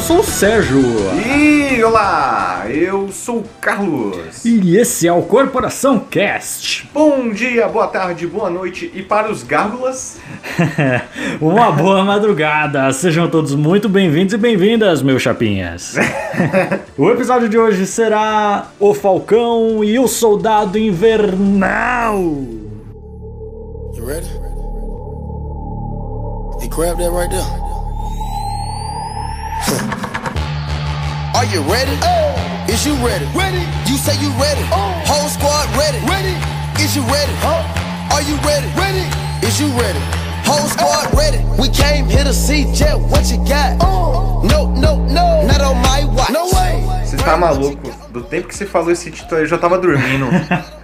eu sou o Sérgio. E olá, eu sou o Carlos. E esse é o Corporação Cast. Bom dia, boa tarde, boa noite e para os gárgulas. Uma boa madrugada. Sejam todos muito bem-vindos e bem-vindas, meus chapinhas. o episódio de hoje será O Falcão e o Soldado Invernal. You ready? Hey, grab that right there. Are you ready? Is you ready? Ready. You say you ready. Whole squad ready. Ready. Is you ready? Are you ready? Ready. Is you ready? Whole squad ready. We came here to see Jet. What you got? No, no, no. Not on my watch. No way. Você tá maluco? Do tempo que você falou esse título eu já tava dormindo.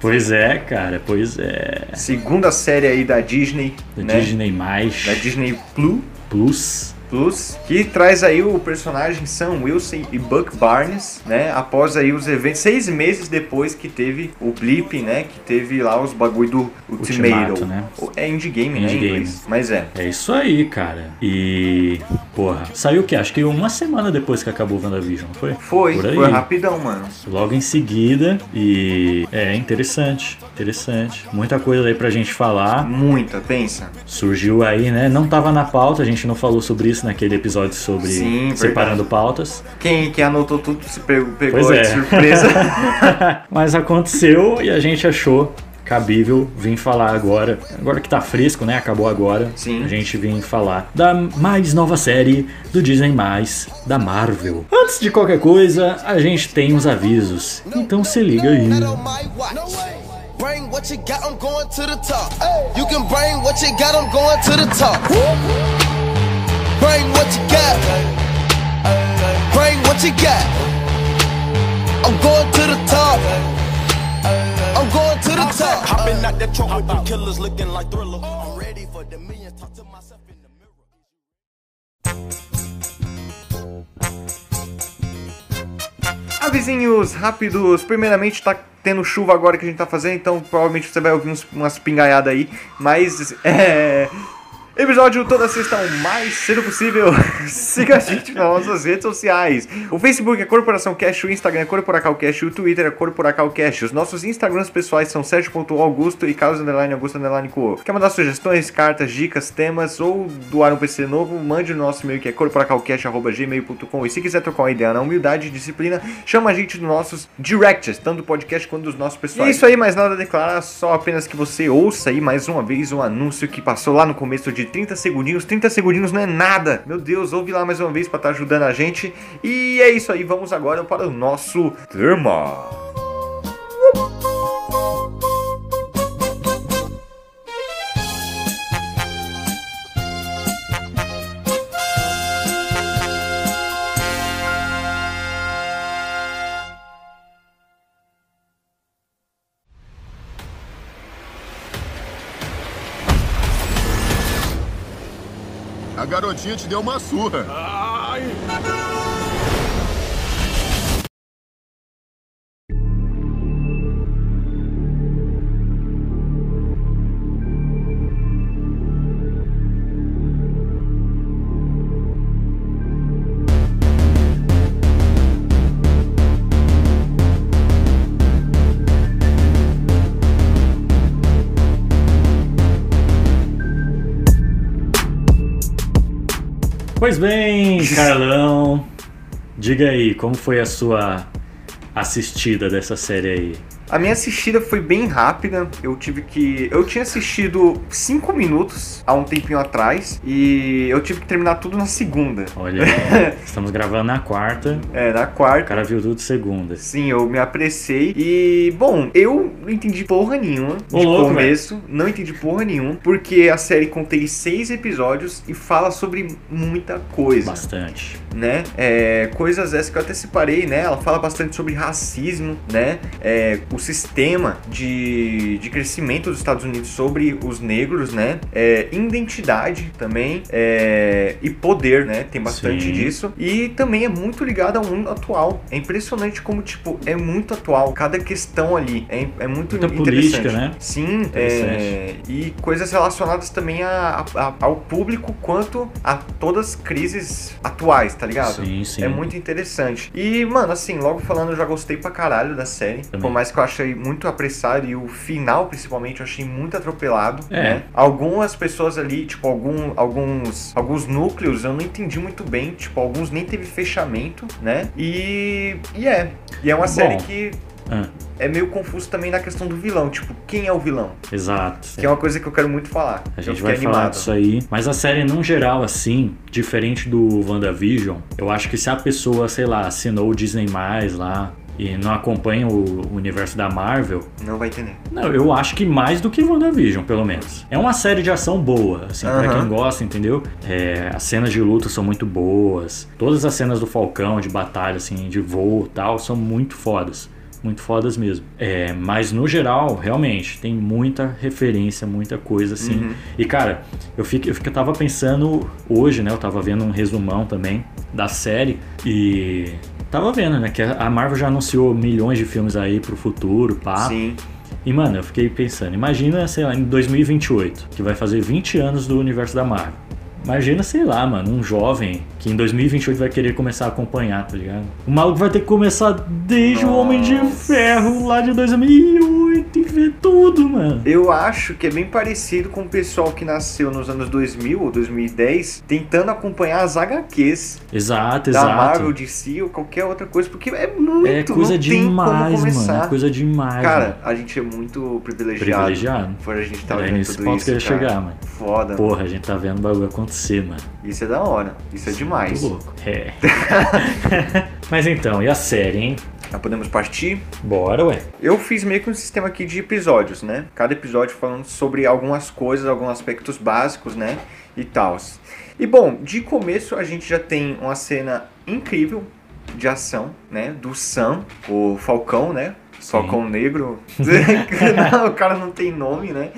Pois é, cara, pois é. Segunda série aí da Disney, Da né? Disney mais Da Disney Plus. Plus. Plus, que traz aí o personagem Sam Wilson e Buck Barnes, né? Após aí os eventos, seis meses depois que teve o blip, né? Que teve lá os bagulho do Ultimato, né? É Endgame, né? Em Endgame. inglês. Mas é. É isso aí, cara. E. Porra, saiu o que? Acho que uma semana depois que acabou o WandaVision, não foi? Foi, foi rapidão, mano. Logo em seguida. E. É interessante, interessante. Muita coisa aí pra gente falar. Muita, pensa. Surgiu aí, né? Não tava na pauta, a gente não falou sobre isso naquele episódio sobre Sim, separando pautas. Quem, quem anotou tudo se pegou, pegou Pois é. de surpresa. Mas aconteceu e a gente achou cabível vir falar agora. Agora que tá fresco, né? Acabou agora. Sim. A gente vem falar da mais nova série do Disney Mais da Marvel. Antes de qualquer coisa, a gente tem uns avisos. Então se liga aí. Bring what you got, I'm going to the top. You can bring what you got, I'm going to the top. Bring what you got. Bring what you got. I'm going to the top. I'm going to the top. Hopping out that truck with them killers looking like thriller. I'm ready for the millions. Talk to myself in the mirror. Avisinhos rápidos. Primeiramente, tá tendo chuva agora que a gente tá fazendo, então provavelmente você vai ouvir uns, umas pingaiadas aí. Mas, é. Episódio toda sexta o mais cedo possível. Siga a gente nas nossas redes sociais. O Facebook é Corporação Cash, o Instagram é Corporacal Cash, o Twitter é Corporacal Cash. Os nossos Instagrams pessoais são Sérgio.augusto e Carlos Underline Augusto Underline Co. Quer mandar sugestões, cartas, dicas, temas ou doar um PC novo? Mande o nosso e-mail que é corporacalcash.gmail.com. E se quiser trocar uma ideia na humildade e disciplina, chama a gente nos nossos directs, tanto do podcast quanto dos nossos pessoais. E isso aí, mais nada a declarar, só apenas que você ouça aí mais uma vez o anúncio que passou lá no começo de 30 segundinhos. 30 segundinhos não é nada. Meu Deus, ouve lá mais uma vez para estar ajudando a gente. E é isso aí, vamos agora para o nosso tema. A garotinha te deu uma surra. Pois bem, Carlão. Diga aí, como foi a sua assistida dessa série aí? A minha assistida foi bem rápida. Eu tive que. Eu tinha assistido 5 minutos há um tempinho atrás. E eu tive que terminar tudo na segunda. Olha, estamos gravando na quarta, É, na o quarta. cara viu tudo segunda. Sim, eu me apressei. E, bom, eu não entendi porra nenhuma de Ô, louco, começo. Não entendi porra nenhuma. Porque a série contém seis episódios e fala sobre muita coisa. Bastante. né? É, coisas essas que eu até separei, né? Ela fala bastante sobre racismo, né? É, o sistema de, de crescimento dos Estados Unidos sobre os negros, né? É, identidade também é, e poder, né? Tem bastante Sim. disso. E também é muito ligado ao mundo atual. É impressionante como, tipo, é muito atual. Cada questão ali é, é muito Muita interessante. política, né? Sim, Interessante. é, e coisas relacionadas também a- a- ao público quanto a todas as crises atuais, tá ligado? Sim, sim. É muito interessante. E, mano, assim, logo falando, eu já gostei pra caralho da série. Também. Por mais que eu achei muito apressado e o final, principalmente, eu achei muito atropelado. É. Né? Algumas pessoas ali, tipo, algum, alguns, alguns núcleos eu não entendi muito bem. Tipo, alguns nem teve fechamento, né? E, e é. E é uma Bom. série que Ah, é meio confuso também na questão do vilão. Tipo, quem é o vilão? exato. Que é uma coisa que eu quero muito falar. A gente vai falar animado. disso aí. Mas a série, num geral, assim, diferente do WandaVision, eu acho que se a pessoa, sei lá, assinou o Disney lá e não acompanha o universo da Marvel, Não vai entender. não, eu acho que mais do que WandaVision, pelo menos. É uma série de ação boa, assim, pra Aham. quem gosta, entendeu? É, as cenas de luta são muito boas. Todas as cenas do Falcão, de batalha, assim, de voo e tal, são muito fodas. Muito fodas mesmo. É, mas no geral, realmente, tem muita referência, muita coisa assim. Uhum. E cara, eu, fico, eu, fico, eu tava pensando hoje, né? Eu tava vendo um resumão também da série e tava vendo, né? Que a Marvel já anunciou milhões de filmes aí pro futuro, pá. Sim. E, mano, eu fiquei pensando, imagina, sei lá, em 2028, que vai fazer 20 anos do universo da Marvel. Imagina, sei lá, mano, um jovem que em 2028 vai querer começar a acompanhar, tá ligado? O maluco vai ter que começar desde o Homem de Nossa. Ferro lá de 2008 e ver tudo, mano. Eu acho que é bem parecido com o pessoal que nasceu nos anos 2000 ou 2010 tentando acompanhar as HQs Exato, da exato. Marvel, DC ou qualquer outra coisa, porque é muito, é coisa demais, mano. É coisa demais. Cara, mano. a gente é muito privilegiado. Privilegiado. Por a gente tá Era vendo nesse tudo ponto isso, que eu ia cara. chegar, mano. Foda. Porra, a gente tá vendo o bagulho acontecer, mano. Isso é da hora. Isso é demais. Muito louco. É. Mas então, e a série, hein? Já podemos partir? Bora, ué. Eu fiz meio que um sistema aqui de episódios, né? Cada episódio falando sobre algumas coisas, alguns aspectos básicos, né? E tal. E bom, de começo a gente já tem uma cena incrível de ação, né? Do Sam, o Falcão, né? Falcão Negro. não, o cara não tem nome, né?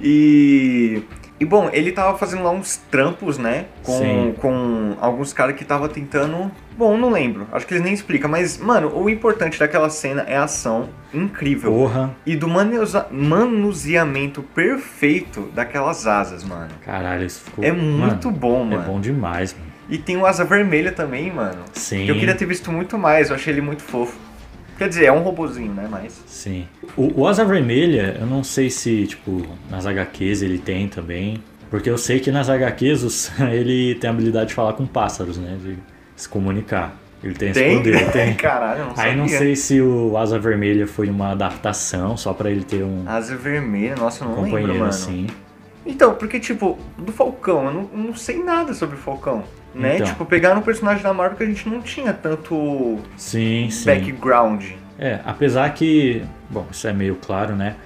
E. E bom, ele tava fazendo lá uns trampos, né? Com, Sim. com alguns caras que tava tentando. Bom, não lembro. Acho que eles nem explicam. Mas, mano, o importante daquela cena é a ação incrível. Porra. E do maneusa- manuseamento perfeito daquelas asas, mano. Caralho, isso ficou. É muito mano, bom, É mano. bom demais, mano. E tem o asa vermelha também, mano. Sim. Que eu queria ter visto muito mais. Eu achei ele muito fofo. Quer dizer, é um robozinho, né? Mas. Sim. O, o Asa Vermelha, eu não sei se, tipo, nas HQs ele tem também. Porque eu sei que nas HQs o Sam, ele tem a habilidade de falar com pássaros, né? De se comunicar. Ele tem esse Tem? poder, tem. Caralho, não Aí não sei se o Asa Vermelha foi uma adaptação, só pra ele ter um Asa vermelha, nossa, eu não lembro, companheiro mano. assim. Então, porque, tipo, do Falcão, eu não, eu não sei nada sobre o Falcão. Né? Então. Tipo, pegaram um personagem da Marvel que a gente não tinha tanto Sim, sim. background. É, apesar que, bom, isso é meio claro, né?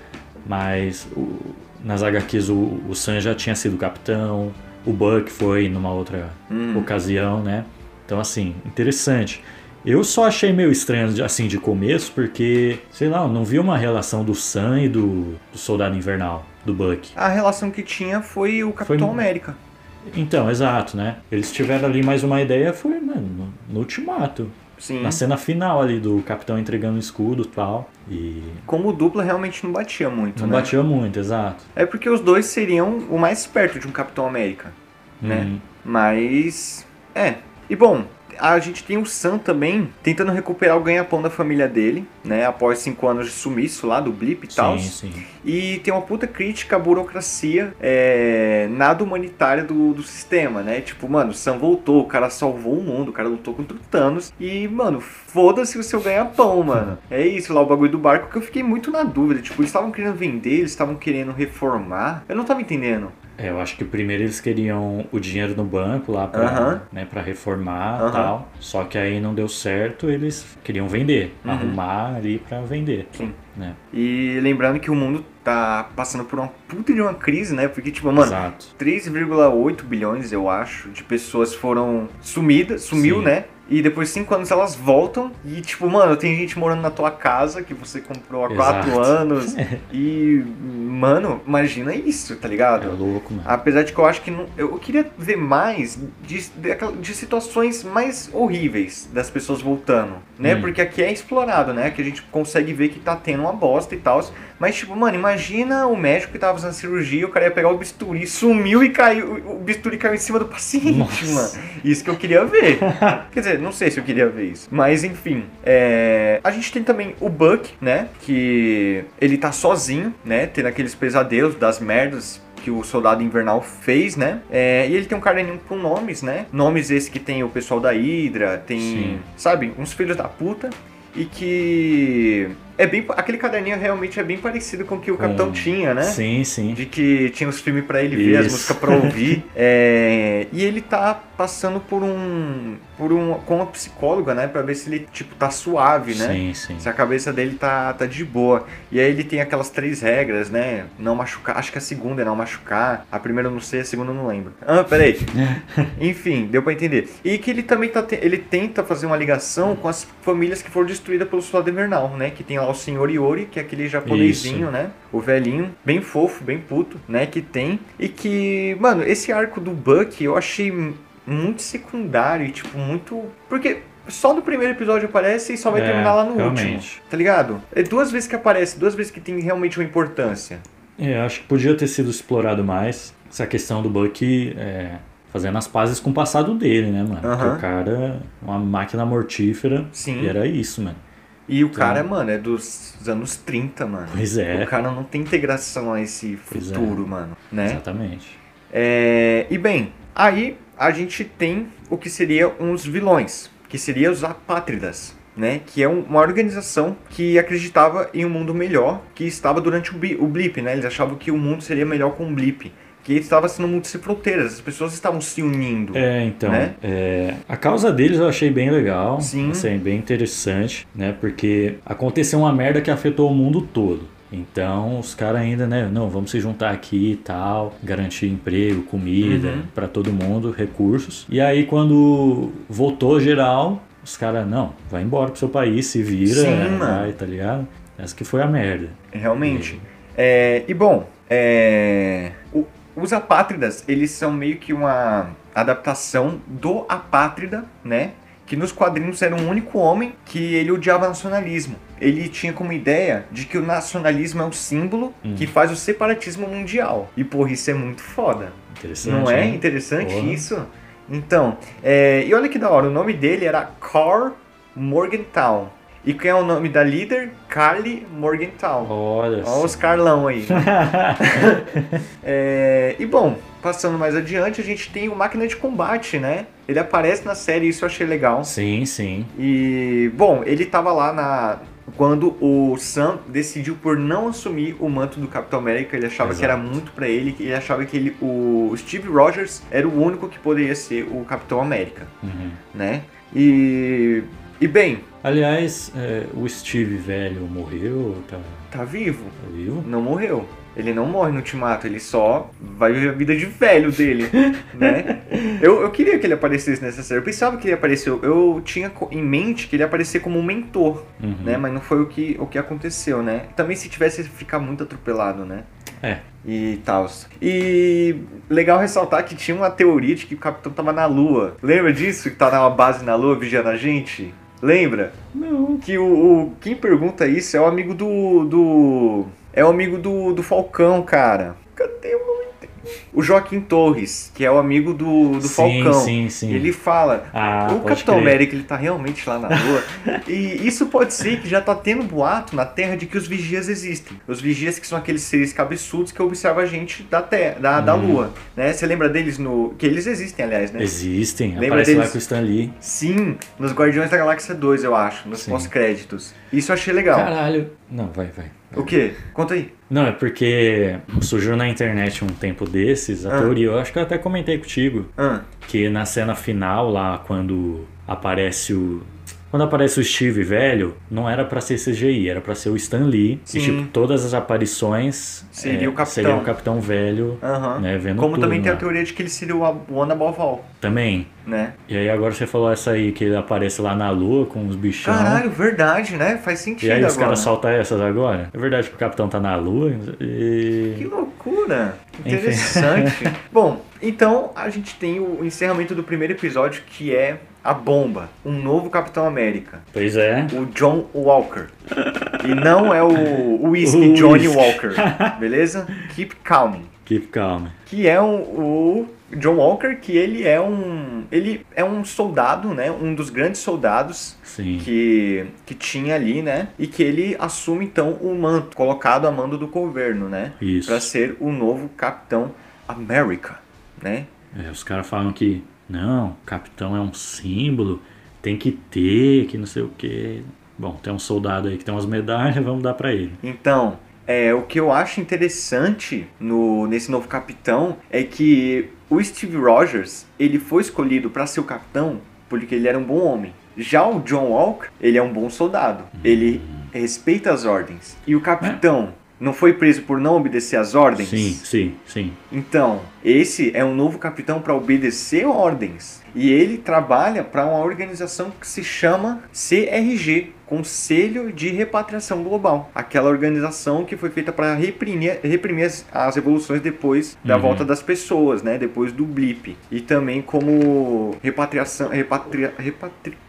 Mas o- nas HQs o, o Sam já tinha sido capitão, o Buck foi numa outra Hum. ocasião, né? Então, assim, interessante. Eu só achei meio estranho, assim, de começo, porque, sei lá, eu não vi uma relação do Sam e do, do Soldado Invernal, do Buck. A relação que tinha foi o Capitão Foi- América. Então, exato, né? Eles tiveram ali mais uma ideia, foi, mano, no, ultimato. Sim. Na cena final ali do capitão entregando o escudo e tal. E Como dupla realmente não batia muito, não né? batia muito, exato. É porque os dois seriam o mais perto de um Capitão América, né? Uhum. Mas. É. E bom, a gente tem o Sam também tentando recuperar o ganha-pão da família dele, né? Após cinco anos de sumiço lá do Blip e tal. Sim, sim. E tem uma puta crítica à burocracia é, nada humanitária do, do sistema, né? Tipo, mano, o Sam voltou, o cara salvou o mundo, o cara lutou contra o Thanos. E, mano, foda-se o seu ganha-pão, mano. É isso lá, o bagulho do barco que eu fiquei muito na dúvida. Tipo, eles estavam querendo vender, eles estavam querendo reformar. Eu não tava entendendo. É, eu acho que primeiro eles queriam o dinheiro no banco lá pra, Aham. né, reformar e tal. Só que aí não deu certo, eles queriam vender. Arrumar ali pra vender. Uhum. Sim. Né? E lembrando que o mundo tá passando por uma puta de uma crise, né? Porque, tipo, mano, Exato. 3,8 bilhões, eu acho, de pessoas foram sumidas, sumiu, Sim. né? E depois de cinco anos elas voltam. E, tipo, mano, tem gente morando na tua casa que você comprou há quatro Exato. anos. e, mano, imagina isso, tá ligado? É louco, mano. Apesar de que eu acho que não, eu queria ver mais de, de, de situações mais horríveis das pessoas voltando, né? Hum. Porque aqui é explorado, né? Que a gente consegue ver que tá tendo uma bosta e tal. Mas, tipo, mano, imagina o médico que tava fazendo cirurgia, o cara ia pegar o bisturi, sumiu e caiu. O bisturi caiu em cima do paciente, Nossa. mano. Isso que eu queria ver. Quer dizer, não sei se eu queria ver isso. Mas enfim. é, A gente tem também o Buck, né? Que ele tá sozinho, né? Tendo aqueles pesadelos das merdas que o Soldado Invernal fez, né? É, e ele tem um caderninho com nomes, né? Nomes esse que tem o pessoal da Hydra, tem, Sim. sabe, uns filhos da puta. E que é bem. Aquele caderninho realmente é bem parecido com o que o Capitão tinha, né? Sim, sim. De que tinha os filmes pra ele ver, as Isso. músicas pra ouvir. É, e ele tá passando por um. por um. com uma psicóloga, né? Pra ver se ele, tipo, tá suave, né? Sim, sim. Se a cabeça dele tá, tá de boa. E aí ele tem aquelas três regras, né? Não machucar. Acho que a segunda é não machucar. A primeira eu não sei, a segunda eu não lembro. Ah, peraí. Enfim, deu pra entender. E que ele também tá. te- Ele tenta fazer uma ligação com as famílias que foram destruídas pelo Soldado Invernal, né? Que tem lá o Senhor Iori, que é aquele japonesinho, Isso. né? O velhinho, bem fofo, bem puto, né? Que tem. E que, mano, esse arco do Buck eu achei muito secundário e, tipo, muito. Porque. Só no primeiro episódio aparece e só vai É, terminar lá no realmente. último. Tá ligado? É duas vezes que aparece, duas vezes que tem realmente uma importância. É, acho que podia ter sido explorado mais essa questão do Buck é, fazendo as pazes com o passado dele, né, mano? Aham. Porque o cara, uma máquina mortífera, Sim. e era isso, mano. E o cara, mano, é dos anos 30, mano. Pois é. O cara não tem integração a esse Pois é. futuro, mano. Né? Exatamente. É, e bem, aí a gente tem o que seria uns vilões, que seria os apátridas, né? Que é um- uma organização que acreditava em um mundo melhor, que estava durante o, o blip, né? Eles achavam que o mundo seria melhor com o blip. Que estava sendo mundo sem fronteiras, as pessoas estavam se unindo. É, então, Né? é, a causa deles eu achei bem legal, Sim. assim, bem interessante, né? Porque aconteceu uma merda que afetou o mundo todo. Então, os caras ainda, né, não, vamos se juntar aqui e tal, garantir emprego, comida Uhum. pra todo mundo, recursos. E aí quando voltou geral, os caras, não, vai embora pro seu país, se vira, Sim, vai, mano. tá ligado? Essa que foi a merda. Realmente. É, e bom, é, os apátridas, eles são meio que uma adaptação do apátrida, né? Que nos quadrinhos era um único homem que ele odiava nacionalismo. Ele tinha como ideia de que o nacionalismo é o símbolo que faz o separatismo mundial. E porra, isso é muito foda. Interessante. Não é né? interessante Porra. isso? Então, é, e olha que da hora, o nome dele era Carl Morgenthau. E quem é o nome da líder? Carly Morgenthau. Olha Olha os. Carlão aí. É, e bom, passando mais adiante, a gente tem o Máquina de Combate, né? Ele aparece na série, isso eu achei legal. Sim, sim. E, bom, ele tava lá na. Quando o Sam decidiu por não assumir o manto do Capitão América, ele achava que era Exato. muito pra ele, ele achava que ele, o Steve Rogers era o único que poderia ser o Capitão América, Uhum. né? E. E bem, Aliás, é, o Steve velho morreu, tá, tá vivo. tá vivo? não morreu. Ele não morre no Ultimato, ele só vai viver a vida de velho dele, né? Eu, eu queria que ele aparecesse nessa série, eu pensava que ele apareceu, eu tinha em mente que ele ia aparecer como um mentor, Uhum. né? Mas não foi o que, o que aconteceu, né? Também se tivesse ficar muito atropelado, né? É. E tal. E legal ressaltar que tinha uma teoria de que o Capitão tava na Lua. Lembra disso? Que tá numa base na Lua vigiando a gente? Lembra? Não. Que o, o- quem pergunta isso é o amigo do. do é o amigo do, do Falcão, cara. Cadê o? O Joaquim Torres, que é o amigo do, do Sim, Falcão. sim, sim. Ele fala. Ah, o Capitão crer. América ele tá realmente lá na Lua. e isso pode ser que já tá tendo boato na Terra de que os vigias existem. Os vigias que são aqueles seres cabeçudos que observam a gente da Terra, da, da Uhum. Lua. Né? Você lembra deles no. Que eles existem, aliás, né? Existem, Lembra aparece lá deles? com o Stan Lee. Sim, nos Guardiões da Galáxia 2, eu acho, nos pós-créditos. Isso eu achei legal. Caralho. Não, vai, vai. O quê? Conta aí. Não, é porque surgiu na internet um tempo desses a Ah. teoria, eu acho que eu até comentei contigo, Ah, que na cena final lá, quando aparece o. Quando aparece o Steve velho, não era pra ser CGI, era pra ser o Stan Lee. Sim. E, tipo, todas as aparições Seria é, o Capitão. seria o Capitão Velho, Aham. né, vendo Como tudo também tem a lá. teoria de que ele seria o One Above All, Também. né? E aí agora você falou essa aí, que ele aparece lá na lua com os bichão. Caralho, verdade, né? Faz sentido e aí os agora. caras soltam essas agora? É verdade que o Capitão tá na lua e... Que loucura! Interessante. Bom, então a gente tem o encerramento do primeiro episódio que é a bomba, um novo Capitão América, Pois é. o John Walker. E não é o o Whisky Johnny. Walker, beleza? Keep calm. Keep calm. Que é um, o John Walker, que ele é um ele é um soldado, né? Um dos grandes soldados Sim. que, que tinha ali, né? E que ele assume então o manto, colocado a mando do governo, né? Isso. Pra ser o novo Capitão América, né? É, os caras falam que não, capitão é um símbolo, tem que ter, que não sei o que. Bom, tem um soldado aí que tem umas medalhas, vamos dar pra ele. Então, é, o que eu acho interessante no, nesse novo capitão é que o Steve Rogers, ele foi escolhido pra ser o capitão porque ele era um bom homem. Já o John Walker, ele é um bom soldado. Ele respeita as ordens. E o capitão não foi preso por não obedecer às ordens? Sim, sim, sim. Então, esse é um novo capitão para obedecer ordens. E ele trabalha para uma organização que se chama CRG Conselho de Repatriação Global. Aquela organização que foi feita para reprimir, reprimir as, as revoluções depois da Uhum. volta das pessoas, né? Depois do blip. E também como repatriação, repatria, repatricas-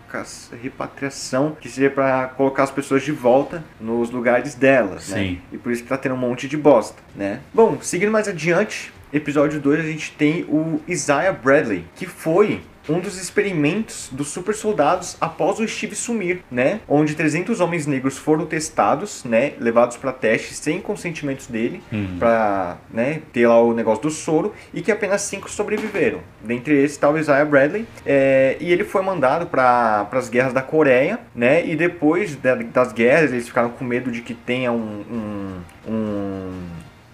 repatriação, que seria para colocar as pessoas de volta nos lugares delas, né? Sim. E por isso que tá tendo um monte de bosta, né? Bom, seguindo mais adiante, episódio 2 a gente tem o Isaiah Bradley, que foi um dos experimentos dos super soldados após o Steve sumir, né? Onde 300 homens negros foram testados, né? Levados para testes sem consentimentos dele, pra né, ter lá o negócio do soro, e que apenas cinco sobreviveram. Dentre esses tá o Isaiah Bradley, é, e ele foi mandado para as guerras da Coreia, né? E depois da- das guerras eles ficaram com medo de que tenha um, um, um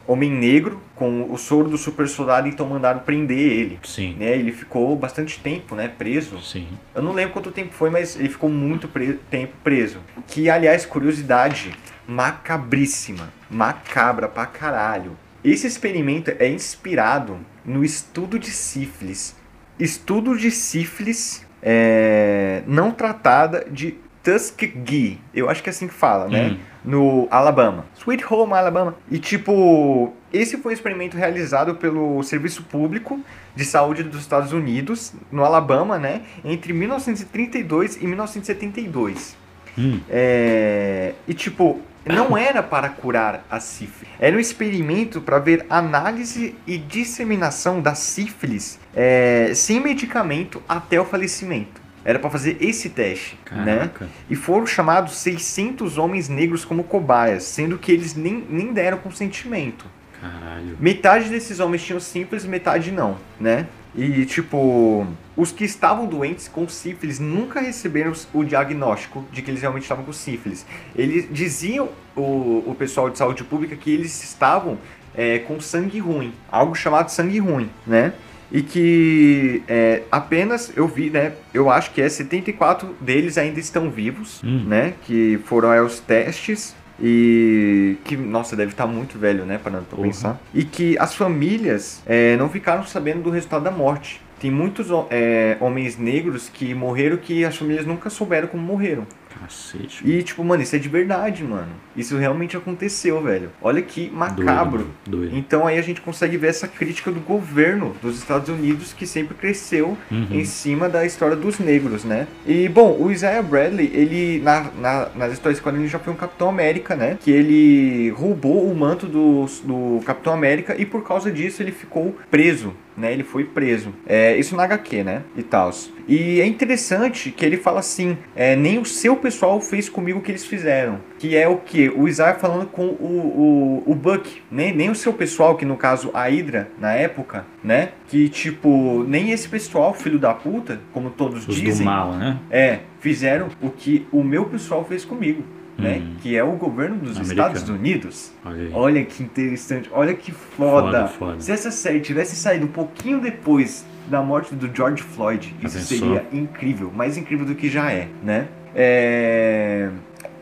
homem negro com o soro do super soldado, então mandaram prender ele. Sim. Né, ele ficou bastante tempo, né, preso. Sim. Eu não lembro quanto tempo foi, mas ele ficou muito tempo preso. Que, aliás, curiosidade macabríssima, macabra pra caralho. Esse experimento é inspirado no estudo de sífilis. Estudo de sífilis é, não tratada de Tuskegee. Eu acho que é assim que fala, né? Hum. No Alabama. Sweet Home, Alabama. E tipo, esse foi um experimento realizado pelo Serviço Público de Saúde dos Estados Unidos, no Alabama, né? Entre 1932 e 1972. Hum. É, E tipo, não era para curar a sífilis. Era um experimento para ver análise e disseminação da sífilis é, sem medicamento até o falecimento. Era para fazer esse teste, né? Caraca. E foram chamados 600 homens negros como cobaias, sendo que eles nem, nem deram consentimento. Caralho. Metade desses homens tinham sífilis, metade não, né? E, tipo, os que estavam doentes com sífilis nunca receberam o diagnóstico de que eles realmente estavam com sífilis. Eles diziam, o, o pessoal de saúde pública, que eles estavam é, com sangue ruim, algo chamado sangue ruim, né? E que é, apenas, eu vi, né? Eu acho que é 74 deles ainda estão vivos, Hum. né? Que foram aos testes e que, nossa, deve estar muito velho, né? Parando pra Porra. pensar. E que as famílias é, não ficaram sabendo do resultado da morte. Tem muitos é, homens negros que morreram que as famílias nunca souberam como morreram. Cacete. E, tipo, mano, isso é de verdade, mano. Isso realmente aconteceu, velho. Olha que macabro. Doido, doido. Então aí a gente consegue ver essa crítica do governo dos Estados Unidos que sempre cresceu Uhum. em cima da história dos negros, né? E bom, o Isaiah Bradley, ele na, na- nas histórias quadrinhos já foi um Capitão América, né? Que ele roubou o manto do, do Capitão América e por causa disso ele ficou preso. Né, ele foi preso. É, isso na HQ, né? E tal. E é interessante que ele fala assim: é, nem o seu pessoal fez comigo o que eles fizeram. Que é o que? O Isaiah falando com o, o, o Buck. Nem, nem o seu pessoal, que no caso a Hydra, na época, né? Que tipo, nem esse pessoal, filho da puta, como todos Os dizem. do mal, né? É, fizeram o que o meu pessoal fez comigo, né? Hum. Que é o governo dos Americano. Estados Unidos. Olha. Olha que interessante, olha que foda. Foda, foda. Se essa série tivesse saído um pouquinho depois da morte do George Floyd, isso pensou? seria incrível, mais incrível do que já é, né? É,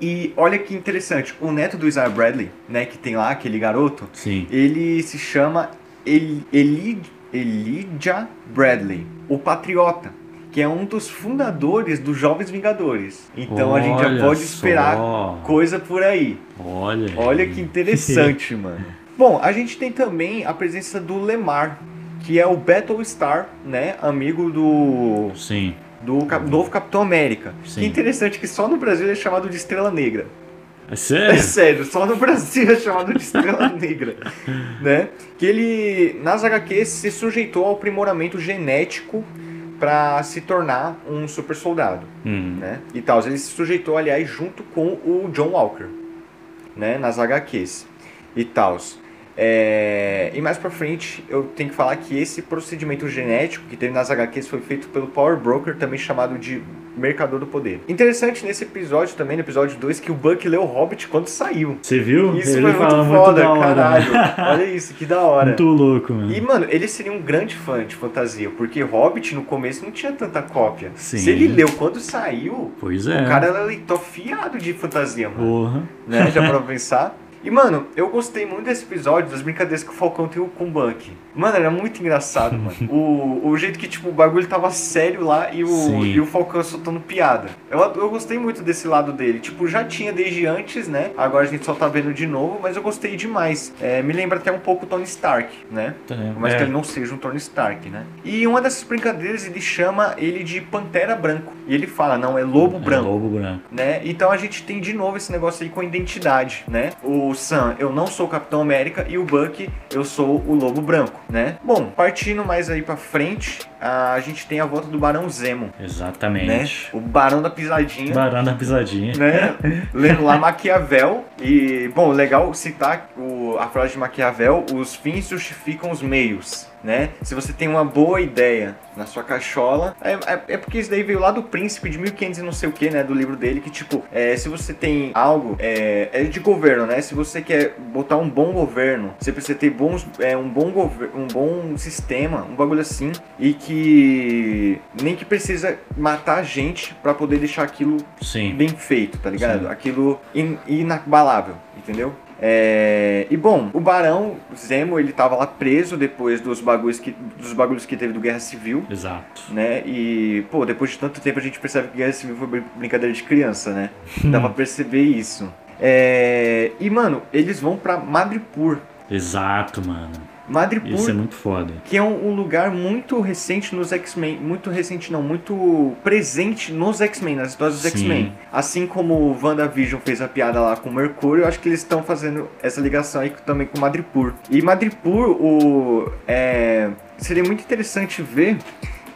E olha que interessante, o neto do Isaiah Bradley, né, que tem lá aquele garoto, Sim. ele se chama El- Eli- Elijah Bradley, o Patriota, que é um dos fundadores dos Jovens Vingadores. Então a gente já Olha pode só. esperar coisa por aí. Olha. Olha que interessante, mano. Bom, a gente tem também a presença do Lemar, que é o Battlestar, né, amigo do Sim. do cap- novo Capitão América. Sim. Que interessante que só no Brasil ele é chamado de Estrela Negra. É É sério? sério, só no Brasil é chamado de Estrela Negra, né? Que ele, nas HQs, se sujeitou ao aprimoramento genético para se tornar um super soldado, Hum. né? E tal, ele se sujeitou, aliás, junto com o John Walker, né? Nas HQs e tal. É, E mais pra frente, eu tenho que falar que esse procedimento genético que teve nas HQs foi feito pelo Power Broker, também chamado de Mercador do Poder. Interessante nesse episódio também, no episódio 2, que o Buck leu o Hobbit quando saiu. Você viu? Isso Ele foi muito foda, da hora. caralho. Olha isso, que da hora. Muito louco, mano. E, mano, ele seria um grande fã de fantasia, porque Hobbit no começo não tinha tanta cópia. Sim. Se ele leu quando saiu, Pois é. o cara era leitor fiado de fantasia, mano. Porra. Né? Já pra pensar. E, mano, eu gostei muito desse episódio, das brincadeiras que o Falcão tem com o Buck. Mano, era muito engraçado, mano. O, o jeito que, tipo, o bagulho tava sério lá e o, Sim. e o Falcão soltando piada. Eu, eu gostei muito desse lado dele. Tipo, já tinha desde antes, né? Agora a gente só tá vendo de novo, mas eu gostei demais. É, me lembra até um pouco o Tony Stark, né? Mas É. que ele não seja um Tony Stark, né? E uma dessas brincadeiras ele chama ele de Pantera Branco. E ele fala, não, é Lobo É Branco Lobo branco. né? Então a gente tem de novo esse negócio aí com a identidade, né? O Sam, eu não sou o Capitão América e o Buck, eu sou o Lobo Branco, né? Bom, partindo mais aí pra frente, a gente tem a volta do Barão Zemo, né? Exatamente. O Barão da Pisadinha. Barão da pisadinha. Né? Lendo lá Maquiavel e, bom, legal citar o, a frase de Maquiavel, os fins justificam os meios, né? Se você tem uma boa ideia na sua cachola, é, é, é porque isso daí veio lá do Príncipe de 1500 e não sei o que, né, do livro dele, que tipo, é, se você tem algo, é, é de governo, né? Se você quer botar um bom governo, você precisa ter bons, é, um, bom um bom sistema, um bagulho assim, e que nem que precisa matar gente pra poder deixar aquilo Sim. bem feito, tá ligado? Sim. Aquilo in- inabalável, entendeu? É, E bom, o Barão Zemo, ele tava lá preso depois dos bagulhos que, dos bagulhos que teve do Guerra Civil, Exato. né? E, pô, depois de tanto tempo a gente percebe que Guerra Civil foi brin- brincadeira de criança, né? Dá pra perceber isso. É, E, mano, eles vão pra Madripoor. Exato, mano. Madripoor, Isso é muito foda. que é um, um lugar muito recente nos X-Men, muito recente não, muito presente nos X-Men, nas histórias dos. X-Men. Assim como o WandaVision fez a piada lá com o Mercúrio, eu acho que eles estão fazendo essa ligação aí também com Madripoor. E Madripoor, o, é, seria muito interessante ver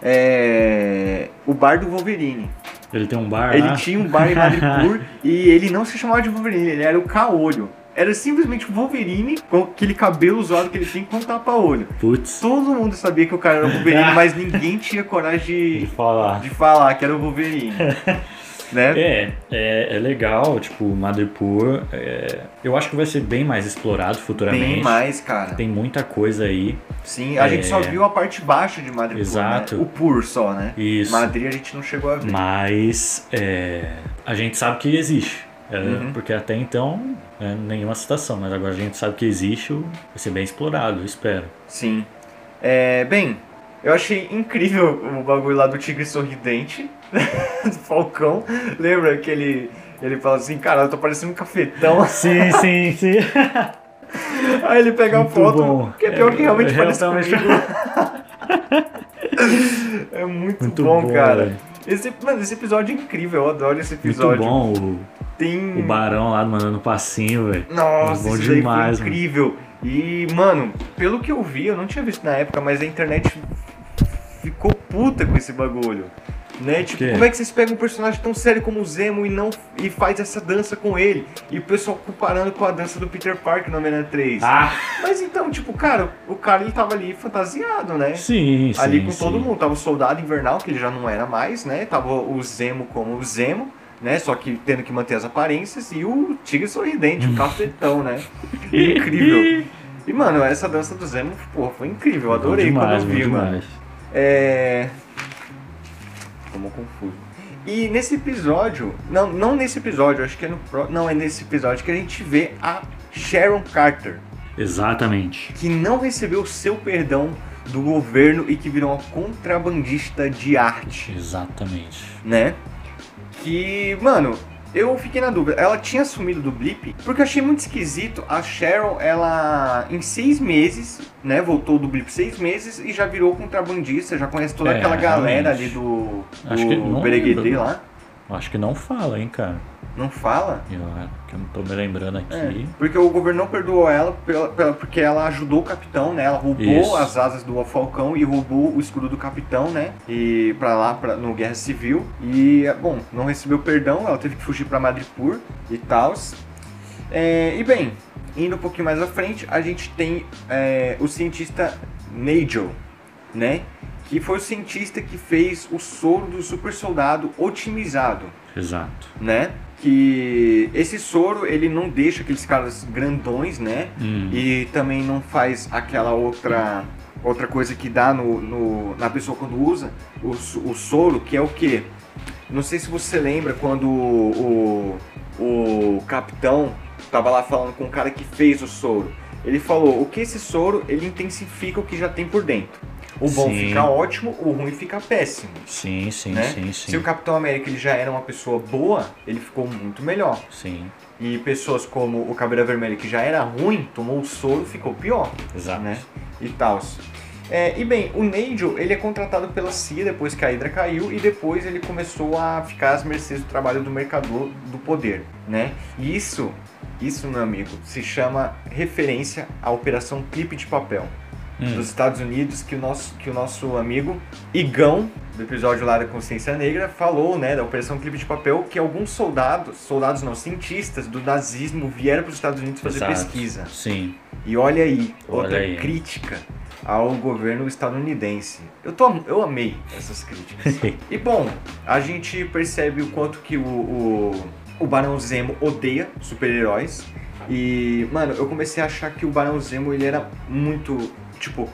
é, o bar do Wolverine. Ele tem um bar Ele lá. tinha um bar em Madripoor e ele não se chamava de Wolverine, ele era o Caolho. Era simplesmente o Wolverine com aquele cabelo zoado que ele tem com um tapa-olho. Putz. Todo mundo sabia que o cara era o Wolverine, mas ninguém tinha coragem De de, falar. de falar que era o Wolverine. né? É, é, é legal, tipo, Madripoor. É, eu acho que vai ser bem mais explorado futuramente. Bem mais, cara. Tem muita coisa aí. Sim, a É. gente só viu a parte baixa de Madrid. Exato. Né? O Pur só, né? Isso. Madrid a gente não chegou a ver. Mas é, a gente sabe que existe. É, Uhum. Porque até então, é, nenhuma citação, mas agora a gente sabe que existe, o- vai ser bem explorado, eu espero. Sim. É, bem, eu achei incrível o bagulho lá do Tigre Sorridente, do Falcão. Lembra que ele, ele fala assim, cara, eu tô parecendo um cafetão. Sim, sim, sim. Aí ele pega a Muito foto, bom. que é pior que realmente É, parece realmente- é muito, Muito bom, bom, cara. Esse, mano, esse episódio é incrível, eu adoro esse Muito episódio. bom o, Tem... o Barão lá mandando passinho, velho. Nossa, Bom demais, foi mano. incrível. E, mano, pelo que eu vi, eu não tinha visto na época, mas a internet ficou puta com esse bagulho. Né? Tipo, como é que vocês pegam um personagem tão sério como o Zemo e não e faz essa dança com ele? E o pessoal comparando com a dança do Peter Parker no Homem-Aranha 3. Ah, Mas então, tipo, cara, o cara ele tava ali fantasiado, né? sim, sim. ali com sim. todo mundo. Tava o Soldado Invernal, que ele já não era mais, né? Tava o Zemo como o Zemo, né? Só que tendo que manter as aparências. E o Tigre Sorridente, o cafetão, né? Incrível. E, mano, essa dança do Zemo, porra, foi incrível. Eu adorei demais, quando eu vi, mano. demais. É... Tomou confuso. E nesse episódio, não, não nesse episódio, acho que é no pro, não é nesse episódio que a gente vê a Sharon Carter, Exatamente. que não recebeu o seu perdão do governo e que virou uma contrabandista de arte, Exatamente. né? Que, mano, eu fiquei na dúvida. Ela tinha sumido do Blip porque eu achei muito esquisito. A Sharon, ela em seis meses, né? Voltou do Blip seis meses e já virou contrabandista. Já conhece toda É, aquela galera realmente. ali do, Acho que do lembro. lá. Acho que não fala, hein, cara. Não fala? Eu, é, que eu não tô me lembrando aqui. É, porque o governo não perdoou ela pela- pela- porque ela ajudou o capitão, né? Ela roubou Isso. as asas do Falcão e roubou o escudo do capitão, né? E pra lá, pra, no Guerra Civil. E, bom, não recebeu perdão, ela teve que fugir pra Madripoor e tal. e bem, indo um pouquinho mais à frente, a gente tem é, o cientista Nigel, né? Que foi o cientista que fez o soro do super soldado otimizado Exato. né? Que esse soro ele não deixa aqueles caras grandões, né? Hum. E também não faz aquela outra outra coisa que dá no, no- na pessoa quando usa o, o soro, que é o que? Não sei se você lembra quando o, o capitão tava lá falando com o cara que fez o soro. Ele falou o que esse soro ele intensifica o que já tem por dentro. O bom Sim. fica ótimo, o ruim fica péssimo Sim, sim, né? sim, Se sim. o Capitão América ele já era uma pessoa boa, ele ficou muito melhor. Sim, E pessoas como o Caveira Vermelha, que já era ruim, tomou o soro, ficou pior, exato. né? E tal. É, e bem, o Nigel, ele é contratado pela CIA depois que a Hydra caiu e depois ele começou a ficar às mercês do trabalho do mercador do poder, né? E isso, isso, meu amigo, se chama referência à Operação Clipe de Papel Hum. dos Estados Unidos que o nosso, que o nosso amigo Igão, do episódio lá da Consciência Negra, falou, né, da Operação Clipe de Papel, que alguns soldados, soldados não, cientistas do nazismo vieram para os Estados Unidos fazer Exato. pesquisa. Sim. E olha aí, Olha outra aí. crítica ao governo estadunidense. Eu, tô, eu amei essas críticas. E bom, a gente percebe o quanto que o, o, o Barão Zemo odeia super-heróis. E, mano, eu comecei a achar que o Barão Zemo ele era muito. Tipo,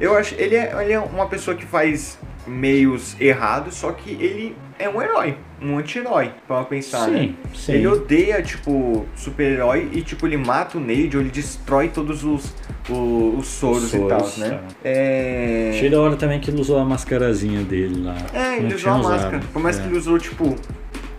eu acho. Ele é, ele é uma pessoa que faz meios errados, só que ele é um herói, um anti-herói, pra pensar, né? Sim, sim. Ele odeia, tipo, super-herói e, tipo, ele mata o Nigel, ele destrói todos os, o- os soros, e tal, Soros, né? tá. É... Achei da hora também que ele usou a mascarazinha dele lá. É, ele usou a máscara. Por mais É. que ele usou, tipo,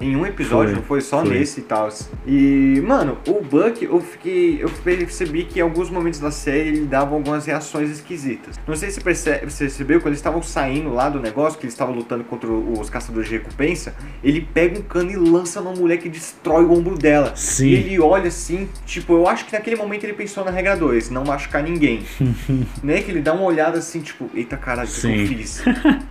em um episódio, Foi, não foi só foi. nesse e tal. E, mano, o Buck, eu fiquei. Eu percebi que em alguns momentos da série ele dava algumas reações esquisitas. Não sei se você percebeu, quando eles estavam saindo lá do negócio, que eles estavam lutando contra os caçadores de recompensa, ele pega um cano e lança numa mulher que destrói o ombro dela. Sim. E ele olha assim, tipo, eu acho que naquele momento ele pensou na regra 2, não machucar ninguém. né? Que ele dá uma olhada assim, tipo, eita caralho, o que eu fiz?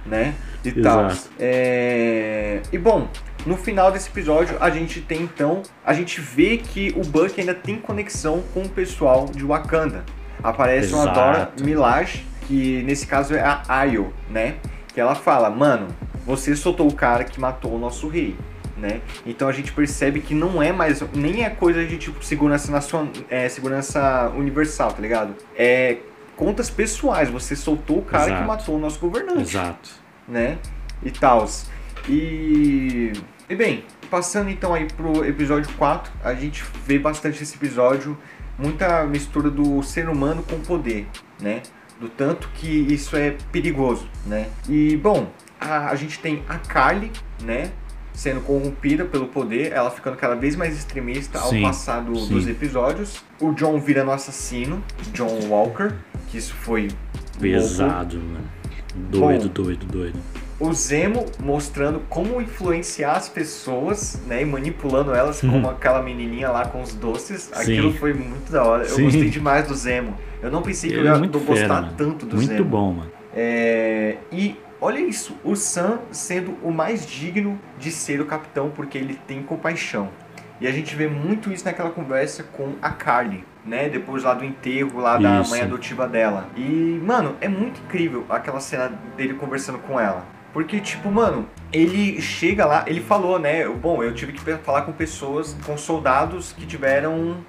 né? E tal. É... E bom, no final desse episódio a gente tem então, a gente vê que o Buck ainda tem conexão com o pessoal de Wakanda. Aparece uma Exato. Dora Milaje, que nesse caso é a Ayo, né? Que ela fala, mano, você soltou o cara que matou o nosso rei. Né? Então a gente percebe que não é mais nem é coisa de tipo segurança nacional, é, segurança universal, tá ligado? É contas pessoais. Você soltou o cara que Exato. matou o nosso governante Exato. né? E tal. E. E bem, passando então aí pro episódio 4, a gente vê bastante esse episódio, muita mistura do ser humano com poder, né? Do tanto que isso é perigoso, né? E bom, a, a gente tem a Carly, né? Sendo corrompida pelo poder, ela ficando cada vez mais extremista ao Sim, passar do- dos episódios. O John virando assassino, John Walker, que isso foi louco. Pesado, mano. Doido, Bom. doido, doido. O Zemo mostrando como influenciar as pessoas, né, e manipulando elas, Uhum. como aquela menininha lá com os doces. Aquilo foi muito da hora. Sim. Eu gostei demais do Zemo. Eu não pensei que eu Ele ia é muito gostar mano. tanto do Muito Zemo. bom, mano. É, e olha isso, o Sam sendo o mais digno de ser o capitão porque ele tem compaixão. E a gente vê muito isso naquela conversa com a Carly, né? Depois lá do enterro lá da Isso. mãe adotiva dela. E, mano, é muito incrível aquela cena dele conversando com ela. Porque, tipo, mano, ele chega lá, ele falou, né? Bom, eu tive que falar com pessoas, com soldados que tiveram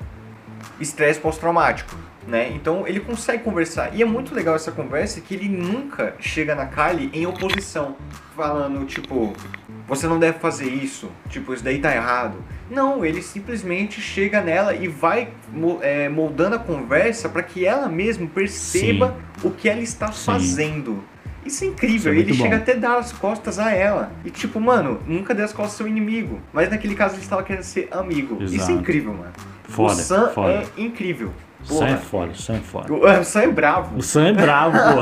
estresse pós-traumático, né? Então ele consegue conversar. E é muito legal essa conversa que ele nunca chega na Kylie em oposição, falando tipo, você não deve fazer isso, tipo, isso daí tá errado. Não, ele simplesmente chega nela e vai é, moldando a conversa para que ela mesma perceba o que ela está Sim. fazendo. Isso é incrível, Isso é ele muito chega bom. até a dar as costas a ela. E tipo, mano, nunca dê as costas ao seu inimigo. Mas naquele caso ele estava querendo ser amigo. Isso Exato. é incrível, mano. Foda, o Sam foda. é incrível. Sam Porra. é foda, o Sam é foda. O, o Sam é bravo. O Sam é bravo, pô.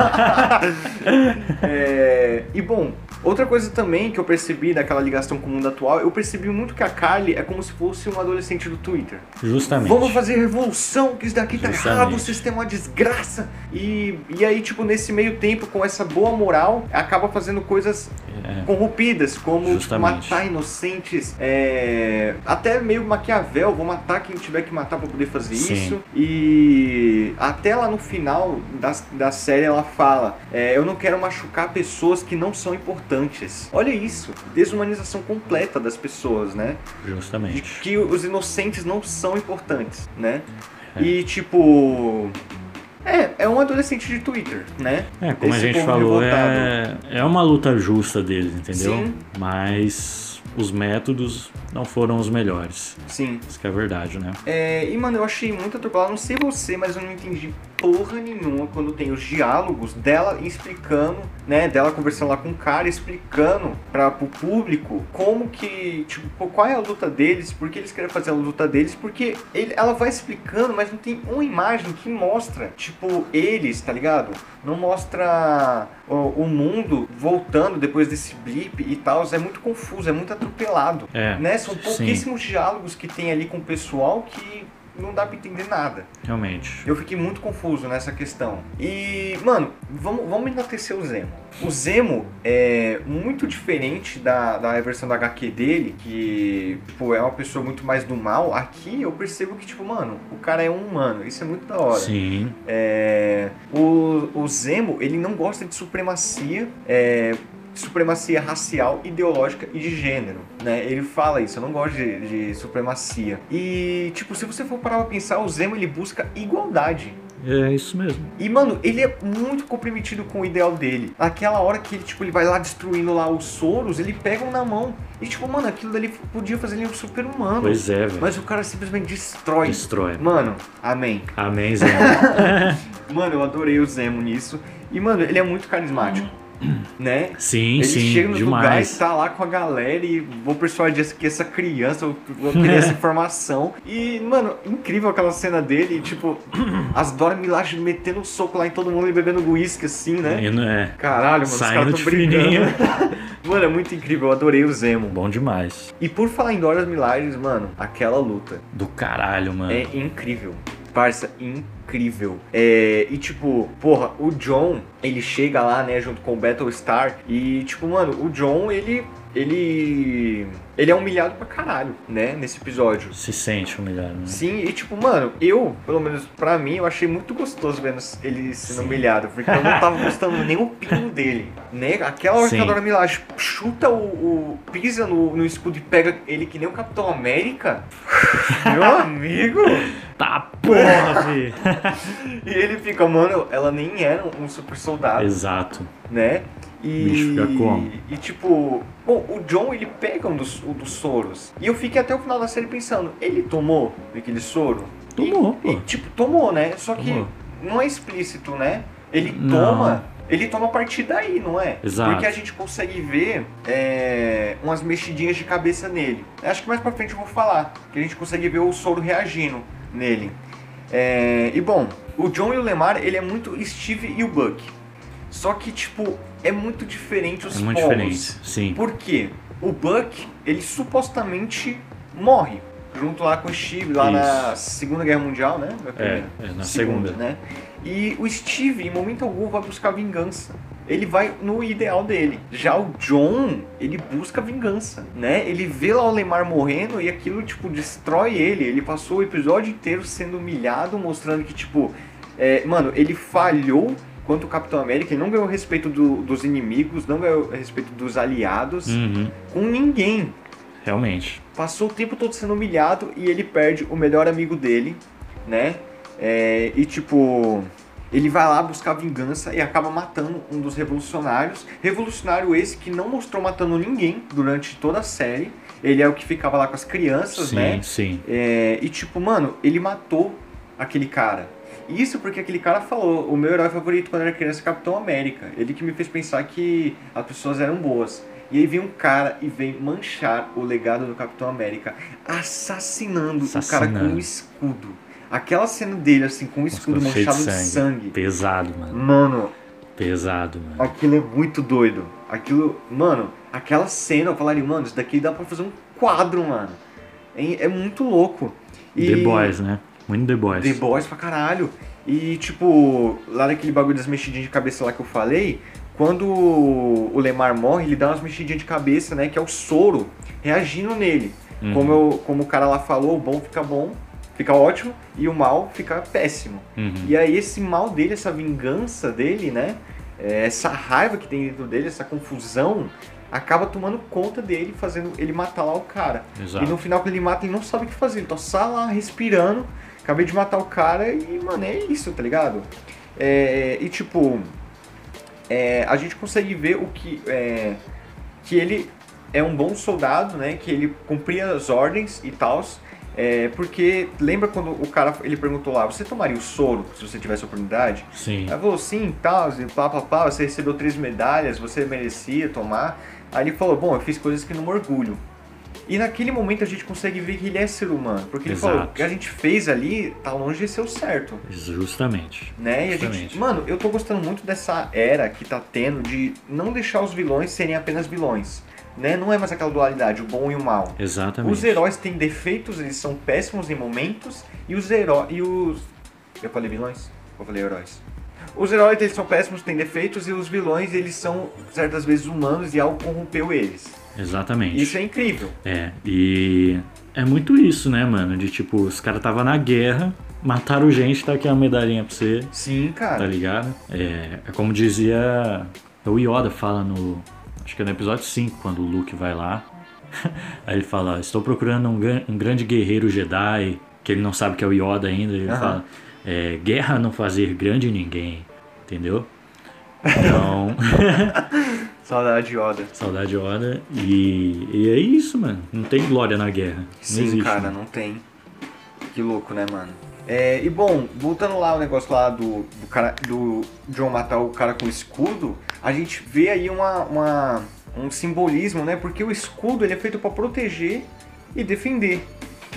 É, e bom, outra coisa também que eu percebi daquela ligação com o mundo atual, eu percebi muito que a Carly é como se fosse um adolescente do Twitter. Justamente. Vamos fazer revolução, que isso daqui tá Justamente. errado, o sistema é uma desgraça. E, e aí, tipo, nesse meio tempo, com essa boa moral, acaba fazendo coisas É. corrompidas, como tipo, matar inocentes, é, até meio Maquiavel, vou matar quem tiver que matar pra poder fazer Sim. isso. E até lá no final da, da série ela fala: é, Eu não quero machucar pessoas que não são importantes. Olha isso, desumanização completa das pessoas, né? de Justamente. que os inocentes não são importantes, né? É. E tipo. É, é um adolescente de Twitter, né? É, como a Esse gente povo falou, revoltado. é, é uma luta justa deles, entendeu? Sim. Mas os métodos não foram os melhores. Sim. Isso que é verdade, né? É, e mano, eu achei muito atropelado, não sei você, mas eu não entendi porra nenhuma quando tem os diálogos dela explicando, né, dela conversando lá com o cara, explicando para pro público como que, tipo, qual é a luta deles, por que eles querem fazer a luta deles, porque ele, ela vai explicando, mas não tem uma imagem que mostra, tipo, eles, tá ligado? Não mostra o, o mundo voltando depois desse blip e tal, é muito confuso, é muito atropelado, É, né? São sim. pouquíssimos diálogos que tem ali com o pessoal que não dá pra entender nada. Realmente. Eu fiquei muito confuso nessa questão. E, mano, vamos, vamos enaltecer o Zemo. O Zemo é muito diferente da, da versão da HQ dele, que, tipo, é uma pessoa muito mais do mal. Aqui eu percebo que, tipo, mano, o cara é um humano. Isso é muito da hora. Sim. É, o, o Zemo, ele não gosta de supremacia, é, supremacia racial, ideológica e de gênero, né? Ele fala isso, eu não gosto de, de supremacia. E, tipo, se você for parar pra pensar, o Zemo, ele busca igualdade. É isso mesmo. E, mano, ele é muito comprometido com o ideal dele. Naquela hora que ele, tipo, ele vai lá destruindo lá os soros, ele pega um na mão. E, tipo, mano, aquilo dali podia fazer ele um super-humano. Pois é, velho. Mas o cara simplesmente destrói. Destrói. Mano, amém. Amém, Zé. Mano, eu adorei o Zemo nisso. E, mano, ele é muito carismático. Né? Sim, ele sim, chega nos lugares, demais. tá lá com a galera e vou persuadir essa- que essa criança, eu vou querer essa informação. E, mano, incrível aquela cena dele, tipo, as Dora Milaje metendo um soco lá em todo mundo e bebendo uísque assim, né? Não é Caralho, mano, os Saindo caras de tão brincando. fininho. mano, é muito incrível, eu adorei o Zemo. bom demais. E por falar em Dora Milajes, mano, aquela luta Do caralho, mano. é incrível. Parça, incrível. É, e tipo, porra, o John, ele chega lá, né, junto com o Battlestar. E, tipo, mano, o John, ele. Ele. Ele é humilhado pra caralho, né, nesse episódio. Se sente humilhado, né? Sim, e tipo, mano, eu, pelo menos pra mim, eu achei muito gostoso vendo ele sendo Sim. humilhado, porque eu não tava gostando nem o pingo dele, né? Aquela hora que Sim. a Dora Milaje chuta o, o- pisa no, no escudo e pega ele que nem o Capitão América, meu amigo, Tá porra, fi. e ele fica, mano, ela nem era um super soldado, Exato. né? E, Bicho, fica como? e tipo, bom, o John ele pega um dos, um dos soros. E eu fiquei até o final da série pensando, ele tomou aquele soro? Tomou, E, pô. e, tipo, tomou, né? Só que Tomou. não é explícito, né? Ele Não. toma. Ele toma a partir daí, não é? Exato. Porque a gente consegue ver é, umas mexidinhas de cabeça nele. Acho que mais pra frente eu vou falar. Que a gente consegue ver o soro reagindo nele. É, e bom, o John e o Lemar, ele é muito Steve e o Buck. Só que, tipo, é muito diferente os É muito polos. diferente. Sim. Por quê? O Buck, ele supostamente morre. Junto lá com o Steve, lá na Segunda Guerra Mundial, né? Primeira. é, na segunda. né? E o Steve, em momento algum, vai buscar vingança. Ele vai no ideal dele. Já o John, ele busca vingança, né? Ele vê lá o Lemar morrendo e aquilo, tipo, destrói ele. Ele passou o episódio inteiro sendo humilhado, mostrando que, tipo, é, mano, ele falhou quanto o Capitão América, ele não ganhou respeito do- dos inimigos, não ganhou respeito dos aliados, Uhum. com ninguém. Realmente. Passou o tempo todo sendo humilhado e ele perde o melhor amigo dele, né? É, e tipo, ele vai lá buscar vingança e acaba matando um dos revolucionários. Revolucionário esse que não mostrou matando ninguém durante toda a série. Ele é o que ficava lá com as crianças, Sim, né? sim. É, e tipo, mano, ele matou aquele cara. Isso porque aquele cara falou, o meu herói favorito quando eu era criança é Capitão América. Ele que me fez pensar que as pessoas eram boas. E aí vem um cara e vem manchar o legado do Capitão América, assassinando, o cara com Assassinando. um escudo. Aquela cena dele, assim, com o escudo cheio manchado de sangue. Pesado, mano. Mano, Pesado, mano. aquilo é muito doido. Aquilo, mano, aquela cena, eu falaria, mano, isso daqui dá pra fazer um quadro, mano. É, é muito louco. E- The Boys, né? Muito The Boys. The Boys pra caralho. E, tipo, lá naquele bagulho das mexidinhas de cabeça lá que eu falei, quando o Lemar morre, ele dá umas mexidinhas de cabeça, né? Que é o soro reagindo nele. Uhum. Como, eu, como o cara lá falou, o bom fica bom, fica ótimo, e o mal fica péssimo. Uhum. E aí esse mal dele, essa vingança dele, né? é, Essa raiva que tem dentro dele, essa confusão, acaba tomando conta dele, fazendo ele matar lá o cara. Exato. E no final, quando ele mata, ele não sabe o que fazer. Ele tá só lá respirando. Acabei de matar o cara e, mano, é isso, tá ligado? É, e tipo, é, a gente consegue ver o que. é, que ele é um bom soldado, né? Que ele cumpria as ordens e tal. É, porque lembra quando o cara ele perguntou lá, você tomaria o soro se você tivesse a oportunidade? Sim. Aí falou, sim, tal, e pá, pá, pá, você recebeu três medalhas, você merecia tomar. Aí ele falou, bom, eu fiz coisas que não me orgulho. E naquele momento a gente consegue ver que ele é ser humano, porque ele Exato. falou, o que a gente fez ali tá longe de ser o certo. Justamente. Né? E a gente, Justamente. mano, eu tô gostando muito dessa era que tá tendo de não deixar os vilões serem apenas vilões. Né? Não é mais aquela dualidade, o bom e o mal. Exatamente. Os heróis têm defeitos, eles são péssimos em momentos, e os heróis. E os. Eu falei vilões? Ou eu falei heróis? Os heróis eles são péssimos, têm defeitos, e os vilões eles são certas vezes humanos e algo corrompeu eles. Exatamente. Isso é incrível. É, e é muito isso, né, mano? De tipo, os caras tava na guerra, mataram gente, tá aqui a medalhinha pra você, Sim, cara. tá ligado? É, é como dizia o Yoda fala no. Acho que é no episódio 5, quando o Luke vai lá. Aí ele fala, estou procurando um, um grande guerreiro Jedi, que ele não sabe que é o Yoda ainda, ele Aham. fala, é, guerra não fazer grande ninguém, entendeu? Então, Saudade de Yoda. saudade Yoda. E, e é isso, mano. Não tem glória na guerra. Não Sim, existe. cara, mano. não tem. Que louco, né, mano? É, e bom, voltando lá o negócio lá do, do cara do John matar o cara com o escudo, a gente vê aí uma, uma- um simbolismo, né? Porque o escudo ele é feito pra proteger e defender.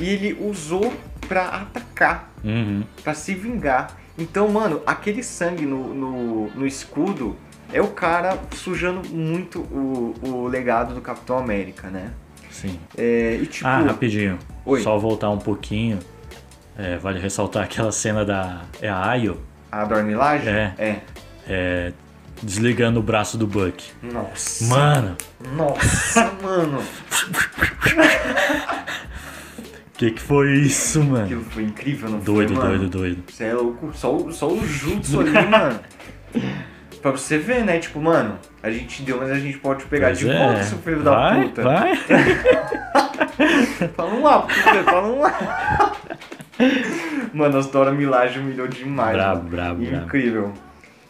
E ele usou pra atacar, Uhum. pra se vingar. Então, mano, aquele sangue no, no, no escudo é o cara sujando muito o, o legado do Capitão América, né? Sim. É, e tipo. Ah, rapidinho. Oi. Só voltar um pouquinho. É, vale ressaltar aquela cena da. É a Ayo A Dormilagem? É. É. é, desligando o braço do Buck. Nossa. Mano, Nossa, mano. que que foi isso, mano? Aquilo foi incrível, não Doido, foi, mano? doido, doido. Você é louco. Só, só o jutsu ali, mano. Pra você ver, né? Tipo, mano, a gente deu, mas a gente pode pegar Pois de é. volta, seu filho vai, da puta. Vai, Fala um lá, porque fala um lá. Mano, as Dora Milaje humilhou demais. Brabo, brabo. Incrível.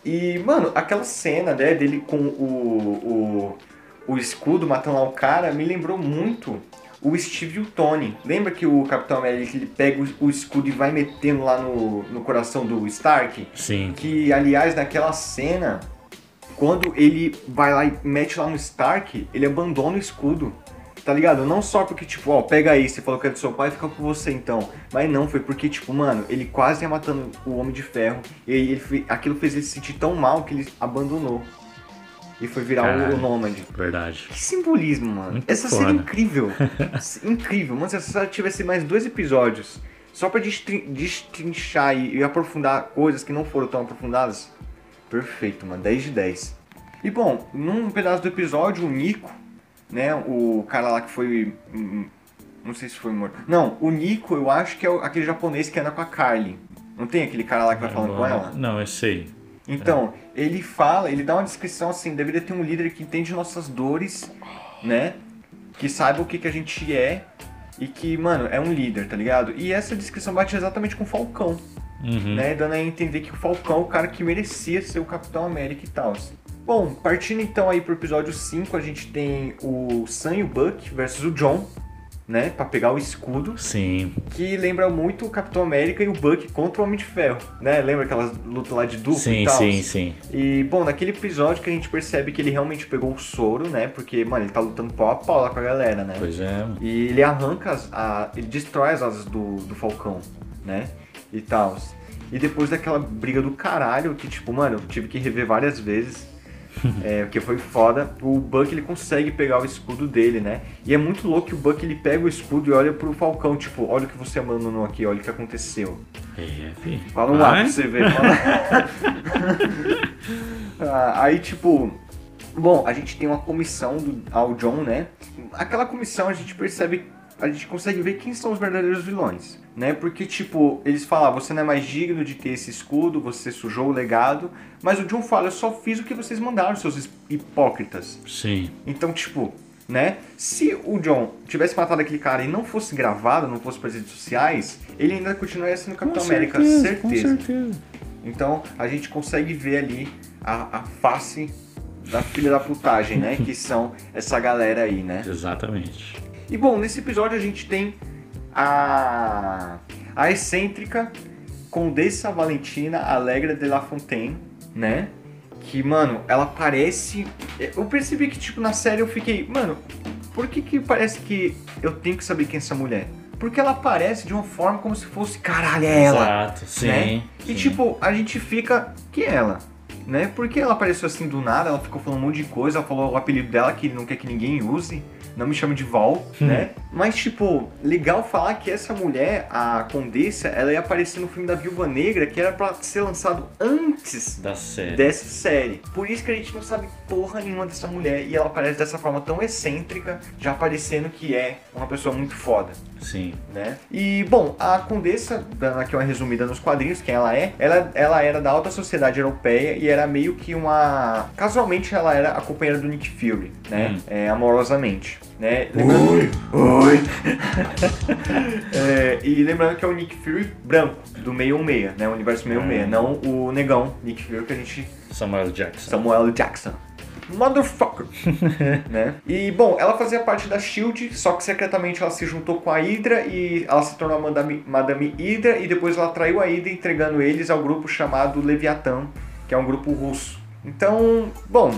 E, mano, aquela cena, né, dele com o, o, o escudo matando lá o cara, me lembrou muito o Steve e o Tony. Lembra que o Capitão América ele pega o, o escudo e vai metendo lá no, no coração do Stark? Sim. Que, aliás, naquela cena, quando ele vai lá e mete lá no Stark, ele abandona o escudo. Tá ligado? Não só porque, tipo, ó, pega aí, você falou que é do seu pai, fica com você então. Mas não, foi porque, tipo, mano, ele quase ia matando o Homem de Ferro. E ele, aquilo fez ele se sentir tão mal que ele abandonou. E foi virar o, Caralho. o Nômade. Verdade. Que simbolismo, mano. Muito Essa série é foda. incrível. incrível. Mano, se essa série tivesse mais dois episódios, só pra destrin- destrinchar e, e aprofundar coisas que não foram tão aprofundadas, perfeito, mano. 10 de 10. E bom, num pedaço do episódio, o Nico, né, o cara lá que foi. hum, Não sei se foi morto. Não, o Nico, eu acho que é aquele japonês que anda com a Carly. Não tem aquele cara lá que vai falando com ela? Não, eu sei. Então, ele fala, ele dá uma descrição assim, deveria ter um líder que entende nossas dores, né? Que saiba o que, que a gente é e que, mano, é um líder, tá ligado? E essa descrição bate exatamente com o Falcão, Uhum. né? Dando a entender que o Falcão é o cara que merecia ser o Capitão América e tal. Bom, partindo então aí pro episódio 5, a gente tem o Sam e o Buck versus o John, né? Pra pegar o escudo. Sim. Que lembra muito o Capitão América e o Buck contra o Homem de Ferro, né? Lembra aquelas lutas lá de duplo e Sim, tal? sim, sim. E, bom, naquele episódio que a gente percebe que ele realmente pegou o soro, né? Porque, mano, ele tá lutando pau a pau lá com a galera, né? Pois é. E ele arranca as. A, ele destrói as asas do, do Falcão, né? E tal. E depois daquela briga do caralho, que tipo, mano, eu tive que rever várias vezes. é, porque foi foda. O Buck ele consegue pegar o escudo dele, né? E é muito louco que o Buck ele pega o escudo e olha pro Falcão, tipo, olha o que você abandonou aqui, olha o que aconteceu. É. Fala um lá Vai? pra você ver. Fala... Ah, aí, tipo. Bom, a gente tem uma comissão do, ao John, né? Aquela comissão a gente percebe. A gente consegue ver quem são os verdadeiros vilões, né? Porque, tipo, eles falam, ah, você não é mais digno de ter esse escudo, você sujou o legado. Mas o John fala, eu só fiz o que vocês mandaram, seus hipócritas. Sim. Então, tipo, né? Se o John tivesse matado aquele cara e não fosse gravado, não fosse para as redes sociais, ele ainda continuaria sendo Capitão América, Com certeza. certeza. Então a gente consegue ver ali a, a face da filha da putagem, né? que são essa galera aí, né? Exatamente. E bom, nesse episódio a gente tem a, a excêntrica Condessa Valentina Alegra de La Fontaine, né? Que, mano, ela parece. Eu percebi que, tipo, na série eu fiquei, mano, por que que parece que eu tenho que saber quem é essa mulher? Porque ela aparece de uma forma como se fosse, caralho, é ela Exato, sim. né? E sim. tipo, a gente fica. Que é ela? Né? Porque ela apareceu assim do nada, ela ficou falando um monte de coisa, ela falou o apelido dela que não quer que ninguém use. Não me chame de Val, Hum. né? Mas, tipo, legal falar que essa mulher, a Condessa, ela ia aparecer no filme da Viúva Negra, que era pra ser lançado antes Da série. dessa série. Por isso que a gente não sabe porra nenhuma dessa mulher. E ela aparece dessa forma tão excêntrica, já parecendo que é uma pessoa muito foda Sim. né? E, bom, a Condessa, dando aqui uma resumida nos quadrinhos, quem ela é, ela, ela era da alta sociedade europeia e era meio que uma... Casualmente ela era a companheira do Nick Fury, né? Hum. É, amorosamente, né? Lembrando... Oi! Oi! É, e lembrando que é o Nick Fury branco, do 616, né? O universo 616, Hum. não o negão Nick Fury que a gente Samuel Jackson. Samuel Jackson. Motherfucker! né? E, bom, ela fazia parte da SHIELD, só que secretamente ela se juntou com a Hydra e ela se tornou a Madame, Madame Hydra e depois ela traiu a Hydra entregando eles ao grupo chamado Leviathan, que é um grupo russo. Então, bom,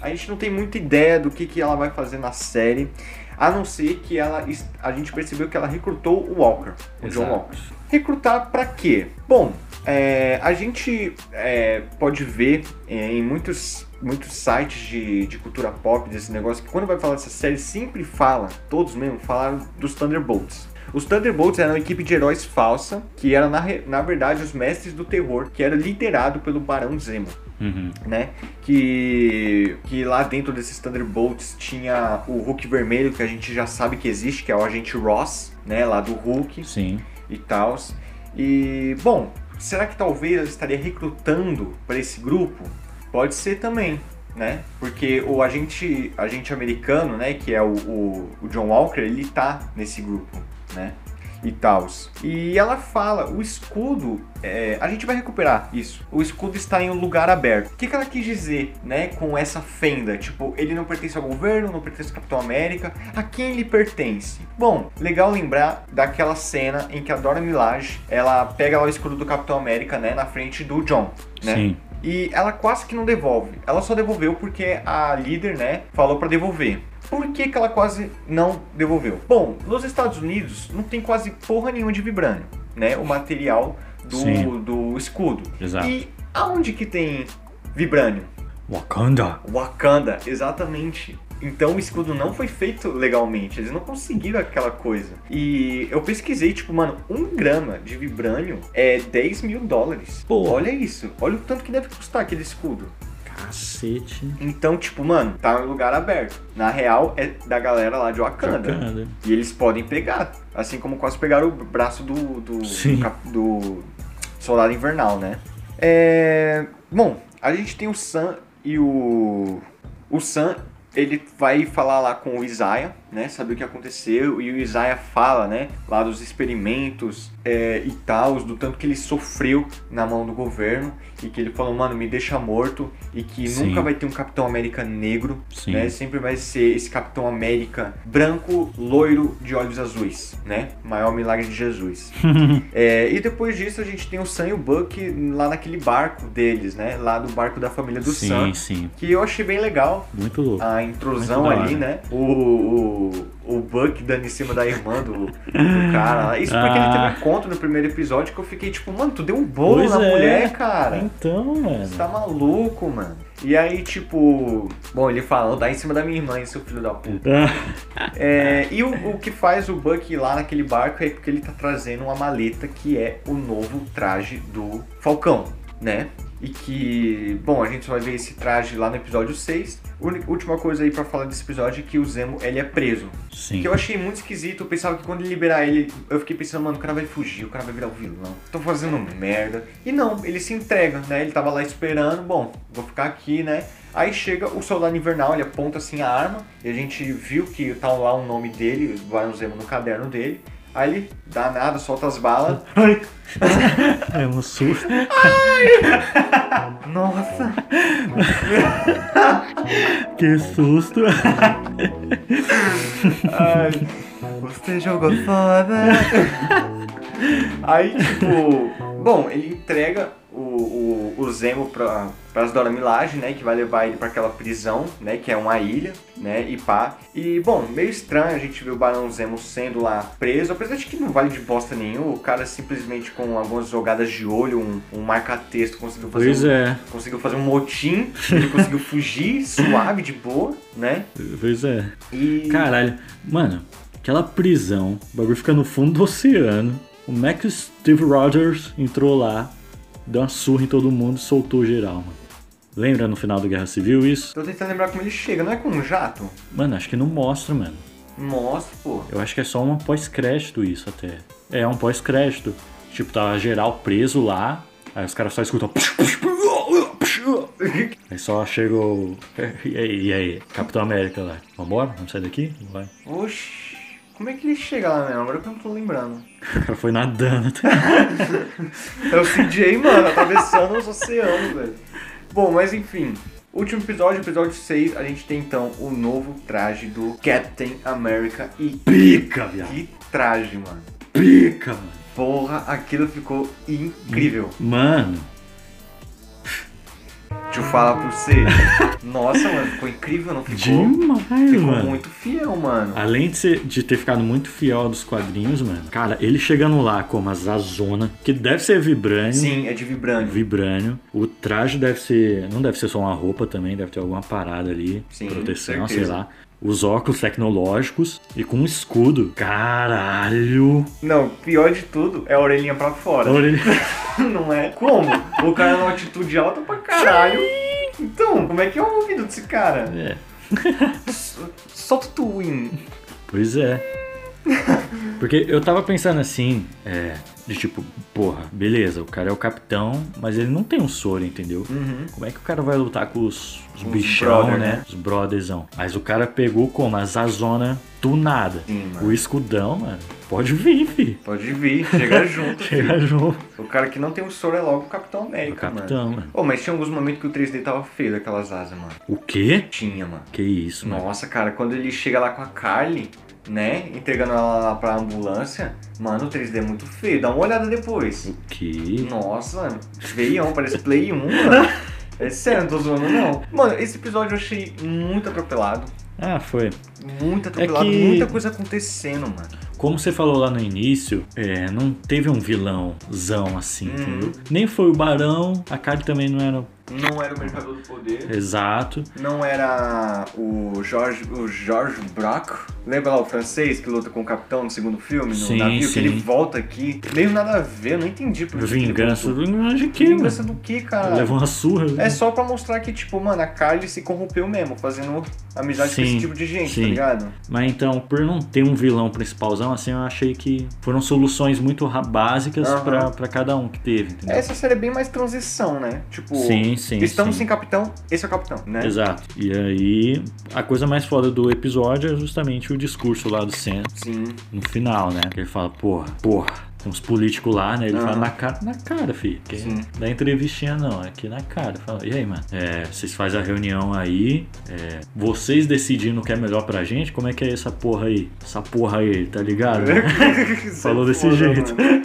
a gente não tem muita ideia do que, que ela vai fazer na série, a não ser que ela a gente percebeu que ela recrutou o Walker, o John Exato. Walker. Recrutar pra quê? Bom, é, a gente é, pode ver é, em muitos, muitos sites de, de cultura pop desse negócio que quando vai falar dessa série sempre fala, todos mesmo, falaram dos Thunderbolts. Os Thunderbolts eram uma equipe de heróis falsa, que era na, na verdade os mestres do terror, que era liderado pelo Barão Zemo Uhum. né? Que, que lá dentro desses Thunderbolts tinha o Hulk vermelho, que a gente já sabe que existe, que é o agente Ross, né? Lá do Hulk Sim. e tal. E, bom, será que talvez ela estaria recrutando para esse grupo? Pode ser também, né? Porque o agente, agente americano, né? Que é o, o, o John Walker, ele tá nesse grupo, né? E tal. E ela fala, o escudo, é, a gente vai recuperar isso. O escudo está em um lugar aberto. O que, que ela quis dizer, né, com essa fenda? Tipo, ele não pertence ao governo, não pertence ao Capitão América. A quem ele pertence? Bom, legal lembrar daquela cena em que a Dora Milaje, ela pega lá o escudo do Capitão América, né, na frente do John, né? Sim. E ela quase que não devolve. Ela só devolveu porque a líder, né, falou pra devolver. Por que, que ela quase não devolveu? Bom, nos Estados Unidos não tem quase porra nenhuma de vibrânio, né? O material do, Sim. do escudo. Exato. E aonde que tem vibrânio? Wakanda. Wakanda, exatamente. Então o escudo não foi feito legalmente, eles não conseguiram aquela coisa. E eu pesquisei, tipo, mano, um grama de vibrânio é 10 mil dólares. Pô. Olha isso, olha o tanto que deve custar aquele escudo. Cacete. Então, tipo, mano, tá em lugar aberto. Na real, é da galera lá de Wakanda. Wakanda. E eles podem pegar. Assim como quase pegaram o braço do, do, Sim. do, do Soldado Invernal, né? É... Bom, a gente tem o Sam e o... O Sam, ele vai falar lá com o Isaiah, né? Saber o que aconteceu. E o Isaiah fala, né? Lá dos experimentos é, e tal, do tanto que ele sofreu na mão do governo. E que ele falou, mano, me deixa morto. E que Sim. nunca vai ter um Capitão América negro, Sim. né? Sempre vai ser esse Capitão América branco, loiro, de olhos azuis, né? Maior milagre de Jesus. É, e depois disso a gente tem o Sam e o Buck lá naquele barco deles, né? Lá do barco da família do sim, Sam. sim. Que eu achei bem legal Muito louco. a intrusão ali, né? O, o, o Buck dando em cima da irmã do, do cara. Isso porque ele teve Ah. um conto no primeiro episódio que eu fiquei tipo, mano, tu deu um bolo Pois na é. mulher, cara. Então, mano. Você tá maluco, mano. E aí, tipo, bom, ele falando, dá em cima da minha irmã, seu filho da puta. Ah, É, e o, o que faz o Buck ir lá naquele barco é porque ele tá trazendo uma maleta que é o novo traje do Falcão, né? E que, bom, a gente só vai ver esse traje lá no episódio 6. Uni- Última coisa aí pra falar desse episódio é que o Zemo, ele é preso. sim. Que eu achei muito esquisito, eu pensava que quando ele liberar ele, eu fiquei pensando, mano, o cara vai fugir, o cara vai virar o vilão. Tô fazendo merda. E não, ele se entrega, né? Ele tava lá esperando, bom, vou ficar aqui, né? Aí chega o soldado invernal, ele aponta assim a arma, e a gente viu que tá lá o nome dele, um Zemo no caderno dele. Aí ele dá nada, solta as balas. Ai. É um susto. Nossa! Que susto. Ai, você jogou foda. Aí, tipo, bom, ele entrega o, o, o Zemo pra, pras Dora Milaje, né? Que vai levar ele pra aquela prisão, né? Que é uma ilha, né? E pá. E, bom, meio estranho a gente ver o Barão Zemo sendo lá preso. Apesar de que não vale de bosta nenhum. O cara simplesmente com algumas jogadas de olho, um, um marca-texto, conseguiu fazer Pois um, é, conseguiu fazer um motim. Ele conseguiu fugir suave, de boa, né? pois é. E... Caralho, mano, aquela prisão, o bagulho fica no fundo do oceano. O Max Steve Rogers entrou lá, deu uma surra em todo mundo e soltou geral, mano. Lembra no final do Guerra Civil isso? Tô tentando lembrar como ele chega, não é com um jato? Mano, acho que não mostra, mano. Mostra, pô. Eu acho que é só um pós-crédito isso até. É um pós-crédito. Tipo, tava geral preso lá, aí os caras só escutam. Aí só chega o. E aí, e aí? Capitão América lá. Vambora? Vamos sair daqui? Vai. Oxi, como é que ele chega lá mesmo? Agora que eu não tô lembrando. Foi nadando. É o CJ, mano, atravessando os oceanos, velho. Bom, mas enfim. Último episódio, episódio 6, a gente tem então o novo traje do Captain America e Pica, viado. que traje, mano. Pica, mano. Porra, aquilo ficou incrível. Mano, Deixa eu falar pra você. Nossa, mano, ficou incrível, não ficou? demais, Ficou mano. muito fiel, mano. Além de, ser- de ter ficado muito fiel dos quadrinhos, mano. Cara, ele chegando lá como a Zazona, que deve ser vibrânio. Sim, é de vibrânio. Vibrânio. O traje deve ser. Não deve ser só uma roupa também, deve ter alguma parada ali. Sim, proteção, sei lá. Os óculos tecnológicos e com um escudo. Caralho! Não, pior de tudo é a orelhinha pra fora. Ele. Não é? Como? O cara numa atitude alta pra caralho. Então, como é que é o ouvido desse cara? É. Solta o twin. Pois é. Porque eu tava pensando assim, é, de tipo, porra, beleza, o cara é o capitão, mas ele não tem um soro, entendeu? Como é que o cara vai lutar com os, os Os bichão, brother, né? né? Os brotherzão. Mas o cara pegou como? A Zazona do nada. Sim, mano. o escudão, mano, pode vir, fi. Pode vir, chega junto. Chega junto. O cara que não tem o soro é logo o Capitão O América, capitão, mano. mano. Ô, mas tinha alguns momentos que o 3D tava feio daquelas asas, mano. O quê? Tinha, mano. Que isso, mano. Nossa, cara, quando ele chega lá com a Carly, né, entregando ela lá pra ambulância, mano, o 3D é muito feio. Dá uma olhada depois. O quê? Nossa, mano. Veião, parece Play 1, mano. É sério, não tô zoando não. Mano, esse episódio eu achei muito atropelado. Ah, foi. Muito atropelado, É que- muita coisa acontecendo, mano. Como você falou lá no início, é, não teve um vilãozão assim, Uhum. entendeu? Nem foi o Barão, a Kali também não era Não era o Mercador do Poder. exato. Não era o George, o George Brock. Lembra lá o francês que luta com o capitão no segundo filme, no Sim, navio? sim. Que ele volta aqui. Meio nada a ver, eu não entendi por que que Vingança. Vingança de quê, Vingança mano? do que, cara? Leva uma surra. É só pra mostrar que, tipo, mano, a Carly se corrompeu mesmo, fazendo amizade com Sim, esse tipo de gente, sim. tá ligado? Mas então, por não ter um vilão principalzão, assim, eu achei que foram soluções muito básicas Aham. pra, pra cada um que teve, entendeu? Essa série é bem mais transição, né? Tipo, Sim, sim. Estamos sim. sem capitão, esse é o capitão, né? Exato. E aí, a coisa mais foda do episódio é justamente o discurso lá do Sam Sim. no final, né? Que ele fala, porra, porra. Tem uns políticos lá, né? Ele fala Aham. na cara, na cara, filho. Que é entrevistinha, não. É aqui na cara. Fala, e aí, mano? É, vocês fazem a reunião aí. é, vocês decidindo o que é melhor pra gente? Como é que é essa porra aí? Essa porra aí, tá ligado? Isso Falou é desse foda, jeito. Mano.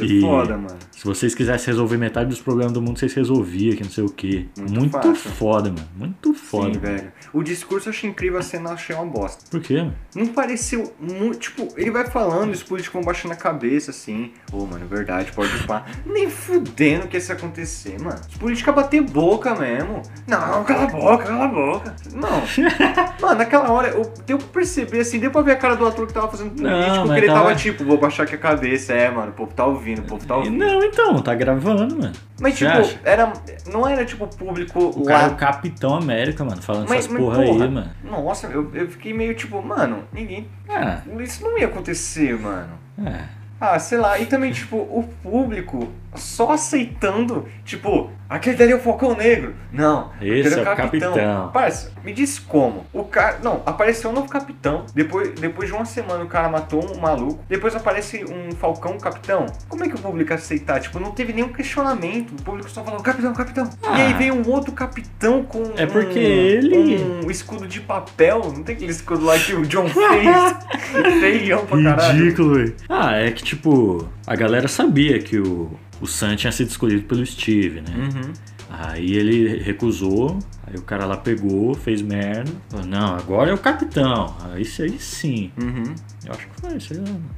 E- foda, mano. Se vocês quisessem resolver metade dos problemas do mundo, vocês resolviam, que não sei o quê. Muito Muito, foda, mano. Muito foda. Sim, velho. O discurso eu achei incrível, a cena eu achei uma bosta. Por quê, mano? Não pareceu muito. Tipo, ele vai falando, os políticos vão baixando a cabeça assim. Ô, mano, verdade, pode pá. Nem fudendo que isso ia acontecer, mano. Os políticos bater boca mesmo. Não, cala a boca, cala a boca. Não. mano, naquela hora, eu, deu pra perceber assim, deu pra ver a cara do ator que tava fazendo político, que ele tava... tava- tipo, vou baixar aqui a cabeça. É, mano, o povo tá ouvindo, o povo tá ouvindo. Não, então, tá gravando, mano. Mas, Você tipo, acha? era. Não era tipo público O lá. cara é o Capitão América, mano, falando Mas, essas mas, porra, porra, aí, mano. Nossa, eu, eu fiquei meio tipo, mano, ninguém. Ah, Isso não ia acontecer, mano. é. Ah, sei lá, e também, tipo, o público só aceitando, tipo, aquele dali é o Falcão Negro. Não, Esse é o capitão. Parça, me diz como. O cara. Não, apareceu um novo capitão. Depois, depois de uma semana o cara matou um maluco. Depois aparece um Falcão capitão. Como é que o público aceitar? Tipo, não teve nenhum questionamento. O público só falou, capitão, capitão. E Ah. aí veio um outro capitão com. É porque um, ele- Um escudo de papel. Não tem aquele escudo lá que o John fez. Feião pra caralho. Ridículo, velho. Ah, é que, tipo, a galera sabia que o, o Sam tinha sido escolhido pelo Steve, né? Uhum. Aí ele recusou, aí o cara lá pegou, fez merda. Falou, não, agora é o capitão. Aí isso aí sim. Uhum. Eu acho que foi, sei lá. mano.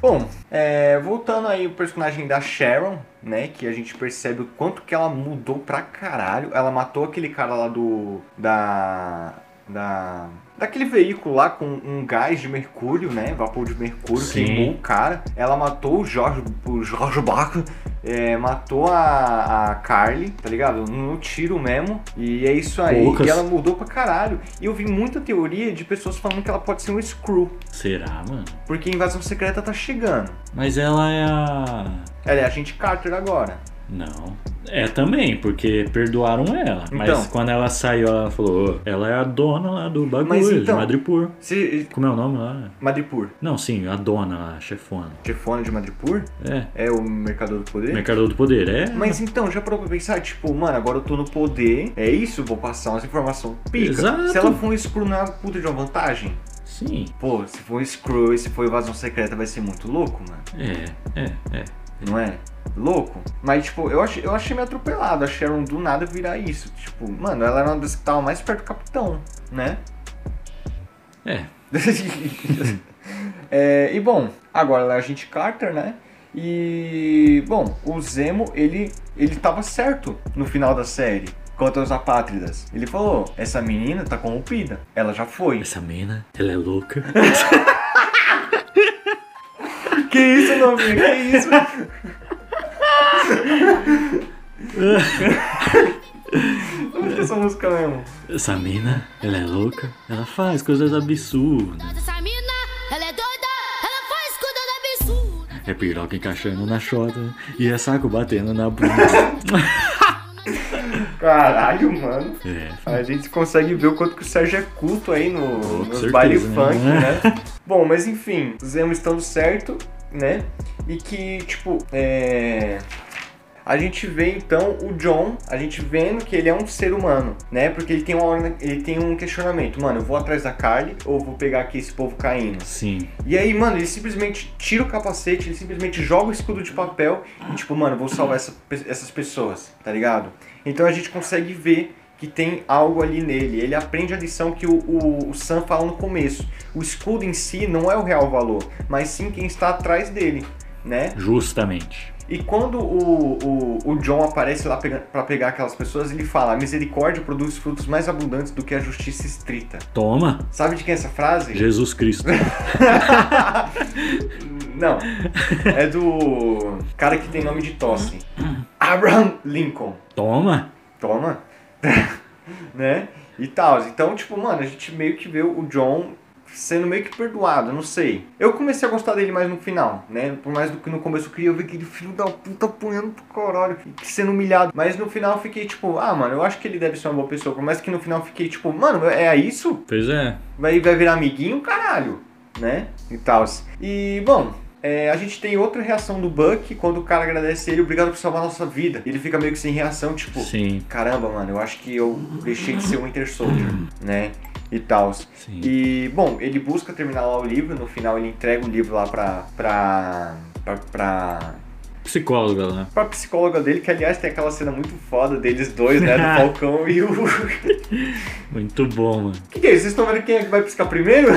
Bom, é, voltando aí o personagem da Sharon, né? Que a gente percebe o quanto que ela mudou pra caralho. Ela matou aquele cara lá do. Da. Da. Daquele veículo lá com um gás de mercúrio, né? Vapor de mercúrio, Sim. queimou o cara. Ela matou o Jorge. O Jorge Baco. é, matou a, a Carly, tá ligado? No tiro mesmo. E é isso aí. Poucas. E ela mudou pra caralho. E eu vi muita teoria de pessoas falando que ela pode ser um Screw. Será, mano? Porque a invasão secreta tá chegando. Mas ela é a. Ela é a gente Carter agora. Não. É também, porque perdoaram ela. Mas Então. quando ela saiu, ela falou: "Ô, ela é a dona lá do bagulho, Mas de então- Madripoor. Se, Como é o nome lá? Madripoor. Não, sim, a dona lá, a chefona. Chefona de Madripoor É. é o Mercador do Poder? Mercador do Poder, é. Mas então, já parou pra pensar, tipo, mano, agora eu tô no poder, é isso, vou passar umas informações pica. Exato. Se ela for um screw, não é uma puta de uma vantagem? Sim. Pô, se for um screw e se for invasão secreta, vai ser muito louco, mano. É, é, é. Não é? Louco. Mas, tipo, eu achei, eu achei meio atropelado a Sharon do nada virar isso. Tipo, mano, ela era uma das que tava mais perto do capitão, né? É. É, e bom, agora ela é a gente Carter, né? E bom, o Zemo, ele ele tava certo no final da série. Quanto aos apátridas, ele falou: essa menina tá corrompida, ela já foi. Essa mina, ela é louca. Que isso, novinha? Que isso? Onde que é essa música mesmo? Essa mina, ela é louca. Ela faz coisas absurdas. Essa mina, ela é doida, ela faz coisa absurda. É piroca encaixando na chota e é saco batendo na bunda. Caralho, mano. É. A gente consegue ver o quanto que o Sérgio é culto aí no, com nos certeza, baile né? funk, né? Bom, mas enfim, o Zemo estando certo, né? E que, tipo, é. A gente vê então o John, a gente vendo que ele é um ser humano, né? Porque ele tem, uma, ele tem um questionamento, mano, eu vou atrás da Carly ou vou pegar aqui esse povo caindo? Sim. E aí, mano, ele simplesmente tira o capacete, ele simplesmente joga o escudo de papel e, tipo, mano, vou salvar essa essas pessoas, tá ligado? Então a gente consegue ver que tem algo ali nele. Ele aprende a lição que o, o, o Sam fala no começo. O escudo em si não é o real valor, mas sim quem está atrás dele, né? Justamente. E quando o, o, o John aparece lá para pegar aquelas pessoas, ele fala: A misericórdia produz frutos mais abundantes do que a justiça estrita. Toma, Sabe de quem é essa frase? Jesus Cristo. Não. É do cara que tem nome de tosse. Abraham Lincoln. Toma. Toma. né? E tal. Então, tipo, mano, a gente meio que vê o John sendo meio que perdoado, não sei. Eu comecei a gostar dele mais no final, né? Por mais do que no começo eu queria ver aquele filho da puta apanhando pro caralho, sendo humilhado. Mas no final eu fiquei tipo, ah, mano, eu acho que ele deve ser uma boa pessoa. Por mais que no final eu fiquei tipo, mano, é isso? Pois é. Vai, vai virar amiguinho, caralho, né? E tal. E, bom, é, a gente tem outra reação do Buck quando o cara agradece ele, obrigado por salvar a nossa vida. Ele fica meio que sem reação, tipo, Sim. caramba, mano, eu acho que eu deixei de ser um Winter Soldier, né? E tal. E, bom, ele busca terminar lá o livro, no final ele entrega o livro lá pra. pra. pra. pra, Psicóloga, né? pra psicóloga dele, que aliás tem aquela cena muito foda deles dois, né? Do Falcão e o. Muito bom, mano. que, que é isso? Vocês estão vendo quem é que vai piscar primeiro?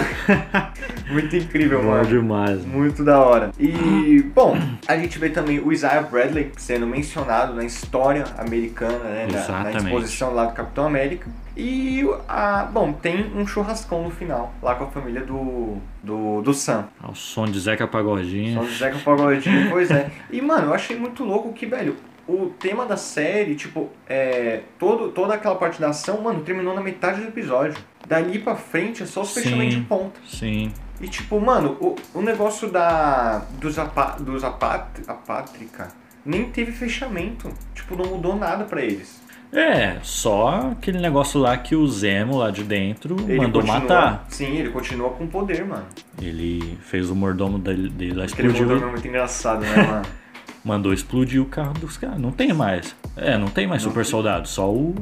muito incrível, mano. demais. mano. Muito da hora. E, bom, a gente vê também o Isaiah Bradley sendo mencionado na história americana, né? na- Na, exposição lá do Capitão América. E, a, bom, tem um churrascão no final, lá com a família do, do, do Sam. Ao som de Zeca Pagodinho. O Zeca Pagodinho, pois é. E, mano, eu achei muito louco que, velho, o tema da série, tipo, é, todo, toda aquela parte da ação, mano, terminou na metade do episódio. Dali pra frente é só os fechamentos de ponta. Sim. E tipo, mano, o, o negócio da. dos, apa, dos apat, apátrica nem teve fechamento. Tipo, não mudou nada pra eles. É, só aquele negócio lá que o Zemo lá de dentro Ele mandou continua- matar. Sim, ele continua com poder, mano. Ele fez o mordomo dele, dele lá Aquele explodiu. mordomo é muito engraçado, né, mano? Mandou explodir o carro dos caras. Não tem mais. É, não tem mais Não super tem. soldado. Só o.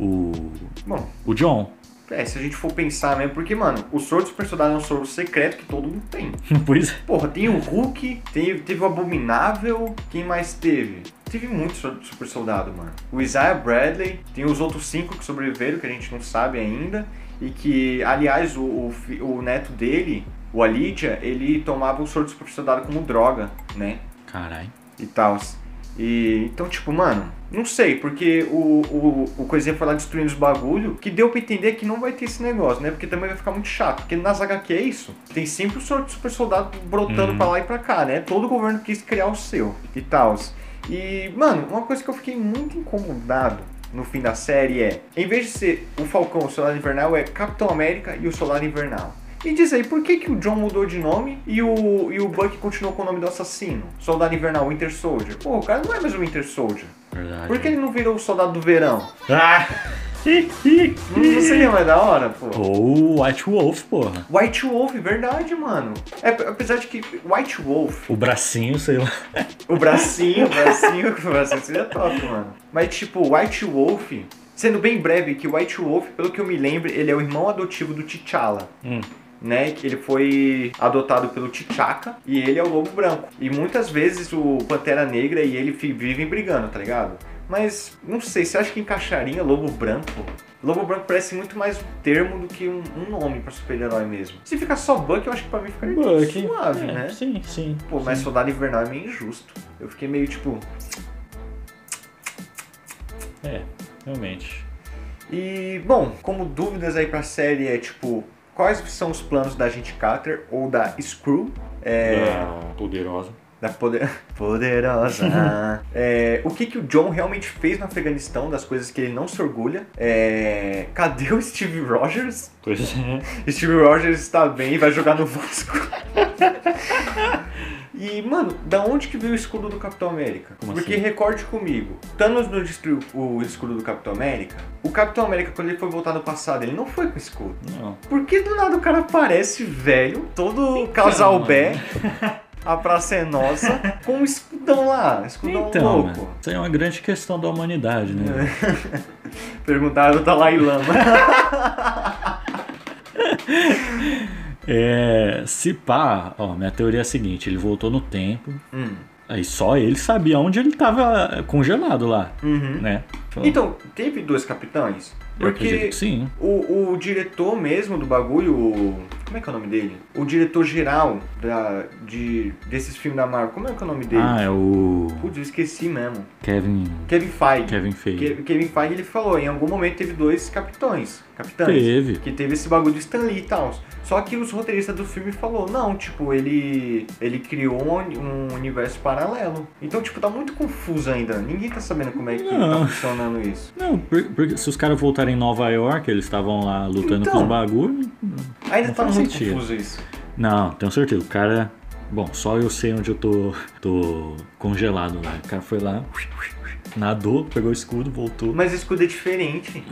O. Bom, O John. É, se a gente for pensar mesmo, porque, mano, o soro do super soldado é um soro secreto que todo mundo tem. pois é. Porra, tem o Hulk, tem, teve o Abominável, quem mais teve? Teve muito super soldado, mano. O Isaiah Bradley, tem os outros cinco que sobreviveram, que a gente não sabe ainda. E que, aliás, o, o, o neto dele, o Alidia, ele tomava o soro do super soldado como droga, né? Caralho. E tal. E então, tipo, mano, não sei, porque o, o, o Coisinha foi lá destruindo os bagulho, que deu pra entender que não vai ter esse negócio, né? Porque também vai ficar muito chato. Porque nas HQ é isso. Tem sempre o super soldado brotando Uhum. pra lá e pra cá, né? Todo governo quis criar o seu e tal. E, mano, uma coisa que eu fiquei muito incomodado no fim da série é, em vez de ser o Falcão, o Soldado Invernal, é Capitão América e o Soldado Invernal. Me diz aí, por que, que o John mudou de nome e o, e o Buck continuou com o nome do assassino? Soldado Invernal, Winter Soldier. Pô, o cara não é mais o Winter Soldier. Verdade. Por que ele não virou o Soldado do Verão? Ah! Não, seria mais da hora, pô? Ou o White Wolf, porra. White Wolf, verdade, mano. É, apesar de que White Wolf, O bracinho, sei lá. o bracinho, o bracinho, o bracinho seria top, mano. Mas tipo, White Wolf, sendo bem breve, que White Wolf, pelo que eu me lembro, ele é o irmão adotivo do T'Challa. Hum. Né, ele foi adotado pelo T'Chaka e ele é o Lobo Branco. E muitas vezes o Pantera Negra e ele vivem brigando, tá ligado? Mas não sei, você acha que encaixaria Lobo Branco? Lobo Branco parece muito mais um termo do que um, um nome pra super-herói mesmo. Se ficar só Buck, eu acho que pra mim ficaria Buck. suave, É, né? Sim, sim. Pô, mas sim. Soldado Invernal é meio injusto. Eu fiquei meio tipo. É, realmente. E, bom, como dúvidas aí pra série é tipo. Quais são os planos da Agente Carter ou da Screw? É. Ah, poderosa. Da poder... Poderosa. É, o que, que o John realmente fez no Afeganistão, das coisas que ele não se orgulha. É, cadê o Steve Rogers? Pois é. Steve Rogers está bem e vai jogar no Vasco. E, mano, da onde que veio o escudo do Capitão América? Como Porque assim? recorde comigo, Thanos não destruiu o escudo do Capitão América. O Capitão América, quando ele foi voltar no passado, ele não foi com escudo. Não. Por que do nada o cara aparece velho, todo casal mano. bé, a praça é nossa, com um escudão lá, escudão Então, louco? mano, isso aí é uma grande questão da humanidade, né? Perguntaram do Dalai Lama. É, se pá, ó, minha teoria é a seguinte, ele voltou no tempo, Hum, aí só ele sabia onde ele tava congelado lá, uhum. né? Então, teve dois capitães? Porque que sim. o, o diretor mesmo do bagulho, o, como é que é o nome dele? O diretor geral da, de, desses filmes da Marvel, como é que é o nome dele? Ah, é o Putz, eu esqueci mesmo. Kevin, Kevin Feige. Kevin Feige. Ke- Kevin Feige, ele falou, em algum momento teve dois capitães. Capitães. Teve. Que teve esse bagulho de Stan Lee e tal. Só que os roteiristas do filme falou, não, tipo, ele ele criou um, um universo paralelo. Então, tipo, tá muito confuso ainda. Ninguém tá sabendo como é que Não. tá funcionando isso. Não, por- porque se os caras voltarem em Nova York, eles estavam lá lutando Então. com os bagulho. Ainda Não tá muito sentido. confuso isso. Não, tenho certeza. O cara. Bom, só eu sei onde eu tô, tô congelado lá. O cara foi lá, nadou, pegou o escudo, voltou. Mas o escudo é diferente.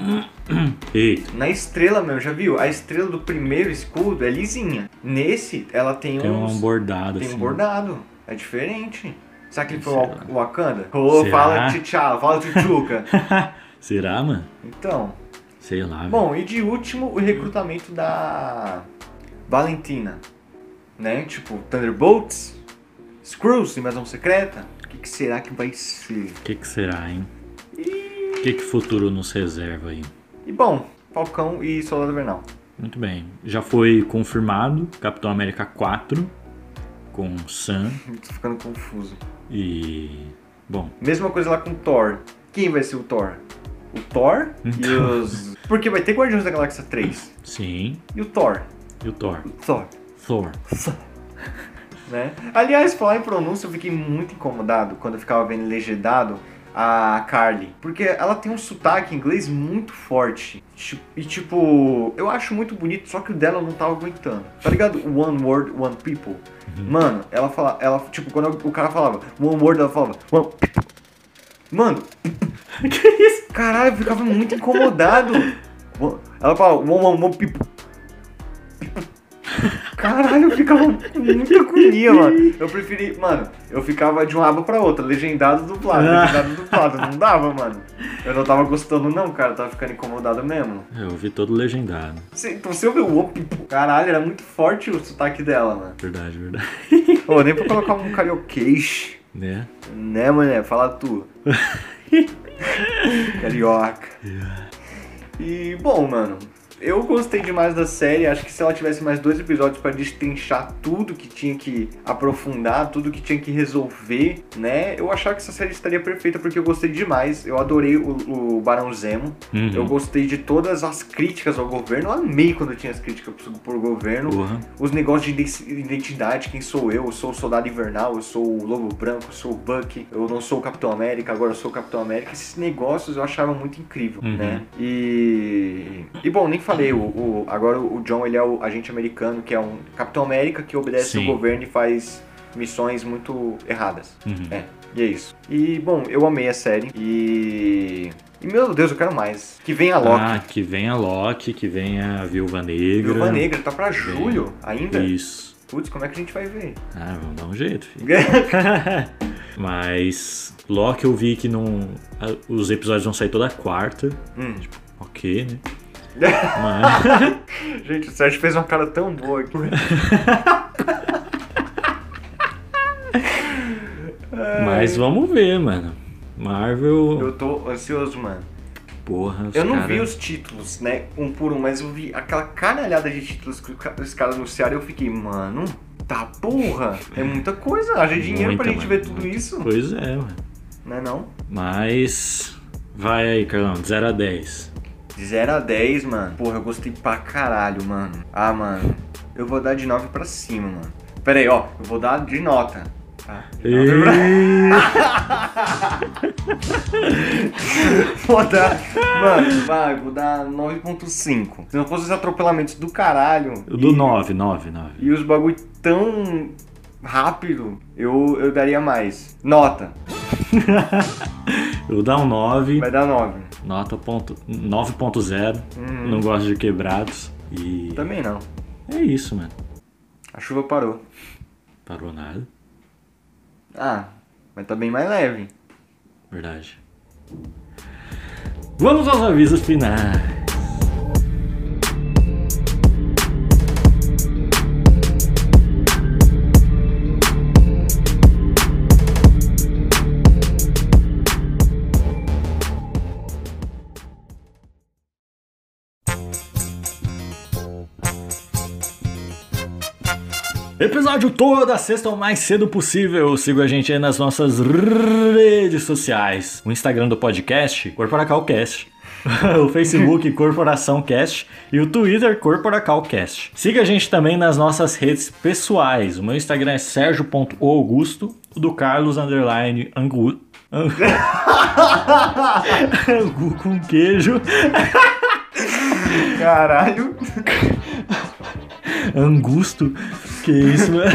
Eita, Na estrela, meu, já viu? A estrela do primeiro escudo é lisinha. Nesse, ela tem, tem uns... um bordado Tem assim. um bordado. É diferente. Será que ele foi o Wakanda? Ô, Será? fala T'Challa, fala T'Chuca. Será, mano? então, Sei lá. velho. bom, e de último, o recrutamento da Valentina. Né? Tipo, Thunderbolts, Screws, Invasão Secreta. O que, que será que vai ser? O que, que será, hein? O que, que o futuro nos reserva aí? E bom, Falcão e Soldado Invernal. Muito bem. Já foi confirmado Capitão América 4 com Sam Tô ficando confuso. e. Bom, Mesma coisa lá com Thor. Quem vai ser o Thor? O Thor e Então. os. Porque vai ter Guardiões da Galáxia 3. sim. E o Thor? E o Thor? O Thor. Thor. Né? Aliás, falar em pronúncia, eu fiquei muito incomodado quando eu ficava vendo legendado a Carly. Porque ela tem um sotaque inglês muito forte. E tipo, eu acho muito bonito, só que o dela não tava aguentando. Tá ligado? One word, one people. Mano, ela fala, ela, tipo, quando o cara falava one word, ela falava one people. Mano, que isso? caralho, eu ficava muito incomodado. Ela fala one, one, one people. Caralho, eu ficava com muita agonia, mano. Eu preferi, mano, eu ficava de uma aba pra outra, legendado dublado, Ah. legendado dublado, não dava, mano. Eu não tava gostando não, cara, eu tava ficando incomodado mesmo. Eu ouvi todo legendado. Você, então você ouviu o One Caralho, era muito forte o sotaque dela, mano. Verdade, verdade. Ô, nem pra colocar um carioquês, né? né, mulher? Fala tu. Carioca. E, bom, mano, eu gostei demais da série. Acho que se ela tivesse mais dois episódios pra destrinchar tudo que tinha que aprofundar, tudo que tinha que resolver, né? Eu achava que essa série estaria perfeita porque eu gostei demais. Eu adorei o, o Barão Zemo. Uhum. Eu gostei de todas as críticas ao governo. Eu amei quando tinha as críticas por, por governo. Porra. Os negócios de iden- identidade, quem sou eu? Eu sou o Soldado Invernal, eu sou o Lobo Branco, eu sou o Bucky, eu não sou o Capitão América, agora eu sou o Capitão América. Esses negócios eu achava muito incrível, Uhum. né? E. E bom, nem falei, o, o- agora o John ele é o agente americano, que é um Capitão América que obedece Sim. o governo e faz missões muito erradas. Uhum. É, e é isso. E bom, eu amei a série e. E meu Deus, eu quero mais. Que venha a Loki. Ah, que venha a Loki, que venha a Viúva Negra. Viúva Negra, tá pra julho ainda? Isso. Putz, como é que a gente vai ver? Ah, vamos dar um jeito, filho. Mas Loki eu vi que não. Os episódios vão sair toda quarta. Hum. Ok, né? Mas. Gente, o Sérgio fez uma cara tão boa aqui. Mas vamos ver, mano. Marvel. Eu tô ansioso, mano. Porra, Eu não cara- vi os títulos, né, um por um, mas eu vi aquela caralhada de títulos que os caras anunciaram e eu fiquei, mano, tá porra, é muita coisa, haja dinheiro Muita, pra gente mano, ver tudo muita. isso, Pois é, mano. né não? Mas. Vai aí, Carlão, de 0 a 10. De 0 a 10, mano, porra, eu gostei pra caralho, mano. Ah, mano, eu vou dar de 9 pra cima, mano. Pera aí, ó, eu vou dar de nota. Tá? De nove pra- Vou dar. Mano, vai, vou dar 9.5. Se não fosse os atropelamentos do caralho. Do e- 9, 9, 9. E os bagulho tão rápido, eu, eu daria mais. Nota. Eu vou dar um 9. Vai dar 9. Nota ponto, 9.0. Uhum. Não gosto de quebrados. E. Também não. É isso, mano. A chuva parou. Parou nada. Ah, mas tá bem mais leve. Verdade. Vamos aos avisos finais. Episódio toda sexta o mais cedo possível. Siga a gente aí nas nossas redes sociais. O Instagram do podcast, Corporacalcast. o Facebook Corporação Cast e o Twitter Corporacal Cast. Siga a gente também nas nossas redes pessoais. O meu Instagram é sergio.augusto, o do Carlos underline angu... Angu Angu com queijo. Caralho. Angusto. Que isso, né?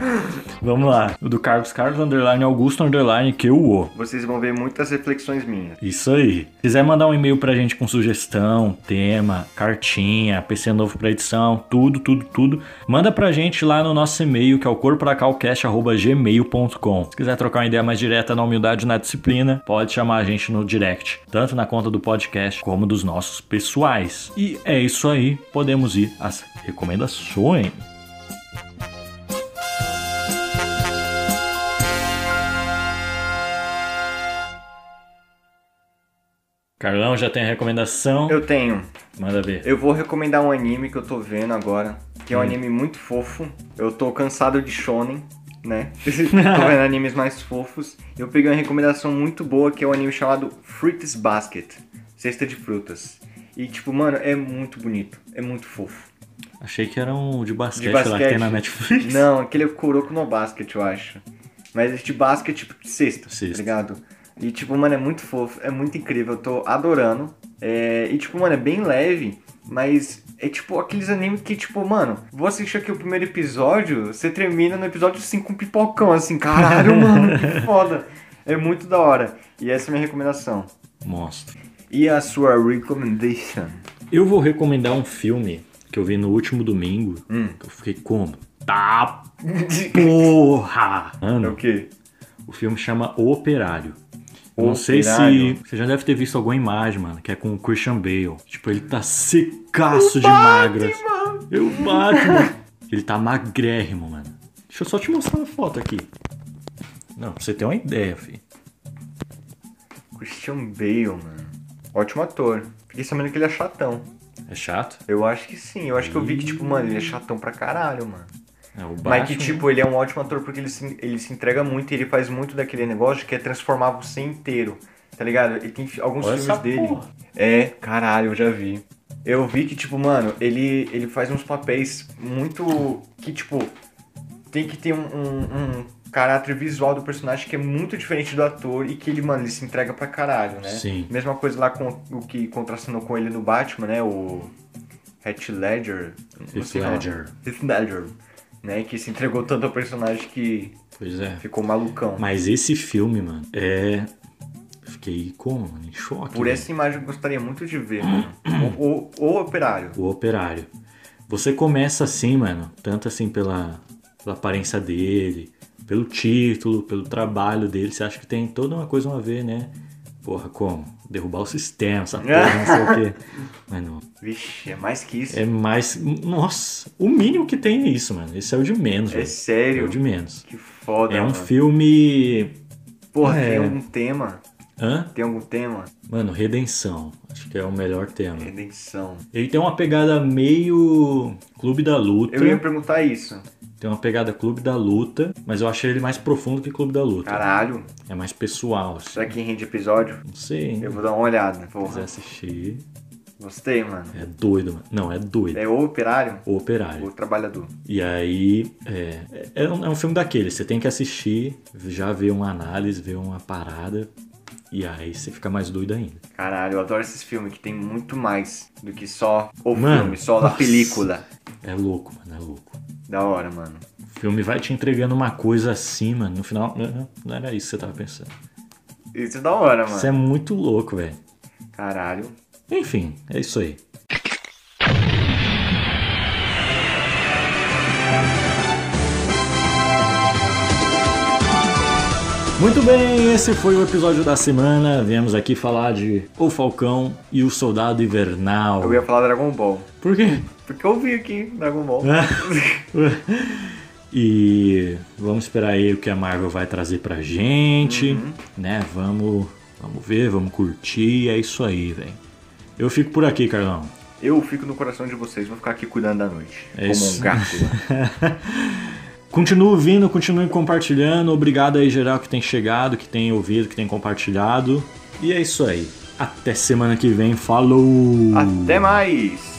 Vamos lá. O do Carlos Carlos underline Augusto underline que o Vocês vão ver muitas reflexões minhas. Isso aí. Se quiser mandar um e-mail pra gente com sugestão, tema, cartinha, PC novo pra edição, tudo, tudo, tudo, manda pra gente lá no nosso e-mail que é o corporacalcast.gmail.com. Se quiser trocar uma ideia mais direta na humildade e na disciplina, pode chamar a gente no direct, tanto na conta do podcast como dos nossos pessoais. E é isso aí, podemos ir às recomendações. Carlão já tem a recomendação. Eu tenho. Manda ver. Eu vou recomendar um anime que eu tô vendo agora, que é Hum. um anime muito fofo. Eu tô cansado de shonen, né? tô vendo animes mais fofos. Eu peguei uma recomendação muito boa, que é um anime chamado Fruits Basket. Cesta de frutas. E tipo, mano, é muito bonito. É muito fofo. Achei que era um de basquete, De lá que basquete. tem na Netflix. Não, aquele é o Kuroko no Basket, eu acho. Mas esse de basquete, tipo, de cesta, Cesta. tá ligado? E, tipo, mano, é muito fofo, é muito incrível, eu tô adorando. É, E, tipo, mano, é bem leve, mas é, tipo, aqueles animes que, tipo, mano, vou assistir aqui o primeiro episódio, você termina no episódio 5 com um pipocão, assim, caralho, mano, que foda. É muito da hora. E essa é a minha recomendação. Mostra. E a sua recommendation? Eu vou recomendar um filme que eu vi no último domingo. Hum. Que eu fiquei como? Tá porra! É o Mano, quê? o filme chama O Operário. O Não sei se. Você já deve ter visto alguma imagem, mano, que é com o Christian Bale. Tipo, ele tá secaço de magras. Eu Batman. Ele tá magrérrimo, mano. Deixa eu só te mostrar uma foto aqui. Não, pra você ter uma ideia, filho. Christian Bale, mano. Ótimo ator. Fiquei sabendo que ele é chatão. É chato? Eu acho que sim. Eu acho que eu vi que, tipo, mano, ele é chatão pra caralho, mano. É o Mas que, tipo, ele é um ótimo ator porque ele se, ele se entrega muito e ele faz muito daquele negócio que é transformar você inteiro. Tá ligado? Ele tem alguns Olha filmes dele. porra. É, caralho, eu já vi. Eu vi que, tipo, mano, ele, ele faz uns papéis muito. que, tipo, tem que ter um, um- um caráter visual do personagem que é muito diferente do ator e que ele, mano, ele se entrega pra caralho, né? Sim. Mesma coisa lá com o que contracenou com ele no Batman, né? O Heath Ledger. Heath falar. Ledger. Heath Ledger. Né? Que se entregou tanto ao personagem que Pois é. ficou malucão. Mas esse filme, mano, é. Fiquei como, mano? Em choque. Por essa imagem eu gostaria muito de ver, mano. O, o, o operário. O operário. Você começa assim, mano, tanto assim pela, pela aparência dele, pelo título, pelo trabalho dele, você acha que tem toda uma coisa a ver, né? Porra, como? Derrubar o sistema, essa porra, não sei o quê. Mas não. Vixe, é mais que isso. É mais. Nossa, o mínimo que tem é isso, mano. Esse é o de menos, É velho. É sério. o de menos. Que foda, É um mano. filme. Porra, É. tem algum tema? Hã? Tem algum tema? Mano, redenção. Acho que é o melhor tema. Redenção. Ele tem uma pegada meio Clube da Luta. Eu ia perguntar isso. Tem uma pegada Clube da Luta, mas eu achei ele mais profundo que Clube da Luta. Caralho. É mais pessoal, assim. Será que rende episódio? Não sei, hein? Eu vou dar uma olhada, Se quiser porra. assistir. Gostei, mano. É doido, mano. Não, é doido. É o operário? O O Operário. trabalhador. E aí, é, é, um, é um filme daquele. Você tem que assistir, já ver uma análise, ver uma parada. E aí você fica mais doido ainda. Caralho, eu adoro esses filmes que tem muito mais do que só o Mano, filme, só a película. É louco, mano. É louco. Da hora, mano. O filme vai te entregando uma coisa assim, mano. No final, não, não era isso que você tava pensando. Isso é da hora, mano. Isso é muito louco, velho. Caralho. Enfim, é isso aí. Muito bem, esse foi o episódio da semana. Viemos aqui falar de O Falcão e o Soldado Invernal. Eu ia falar Dragon Ball. Por quê? Porque eu vi aqui Dragon Ball. e vamos esperar aí o que a Marvel vai trazer pra gente, Uhum. né? Vamos, vamos ver, vamos curtir, é isso aí, velho. Eu fico por aqui, Carlão. Eu fico no coração de vocês, vou ficar aqui cuidando da noite. É como isso. um gato. Continue vindo, continue compartilhando. Obrigado aí geral que tem chegado, que tem ouvido, que tem compartilhado. E é isso aí. Até semana que vem. Falou! Até mais!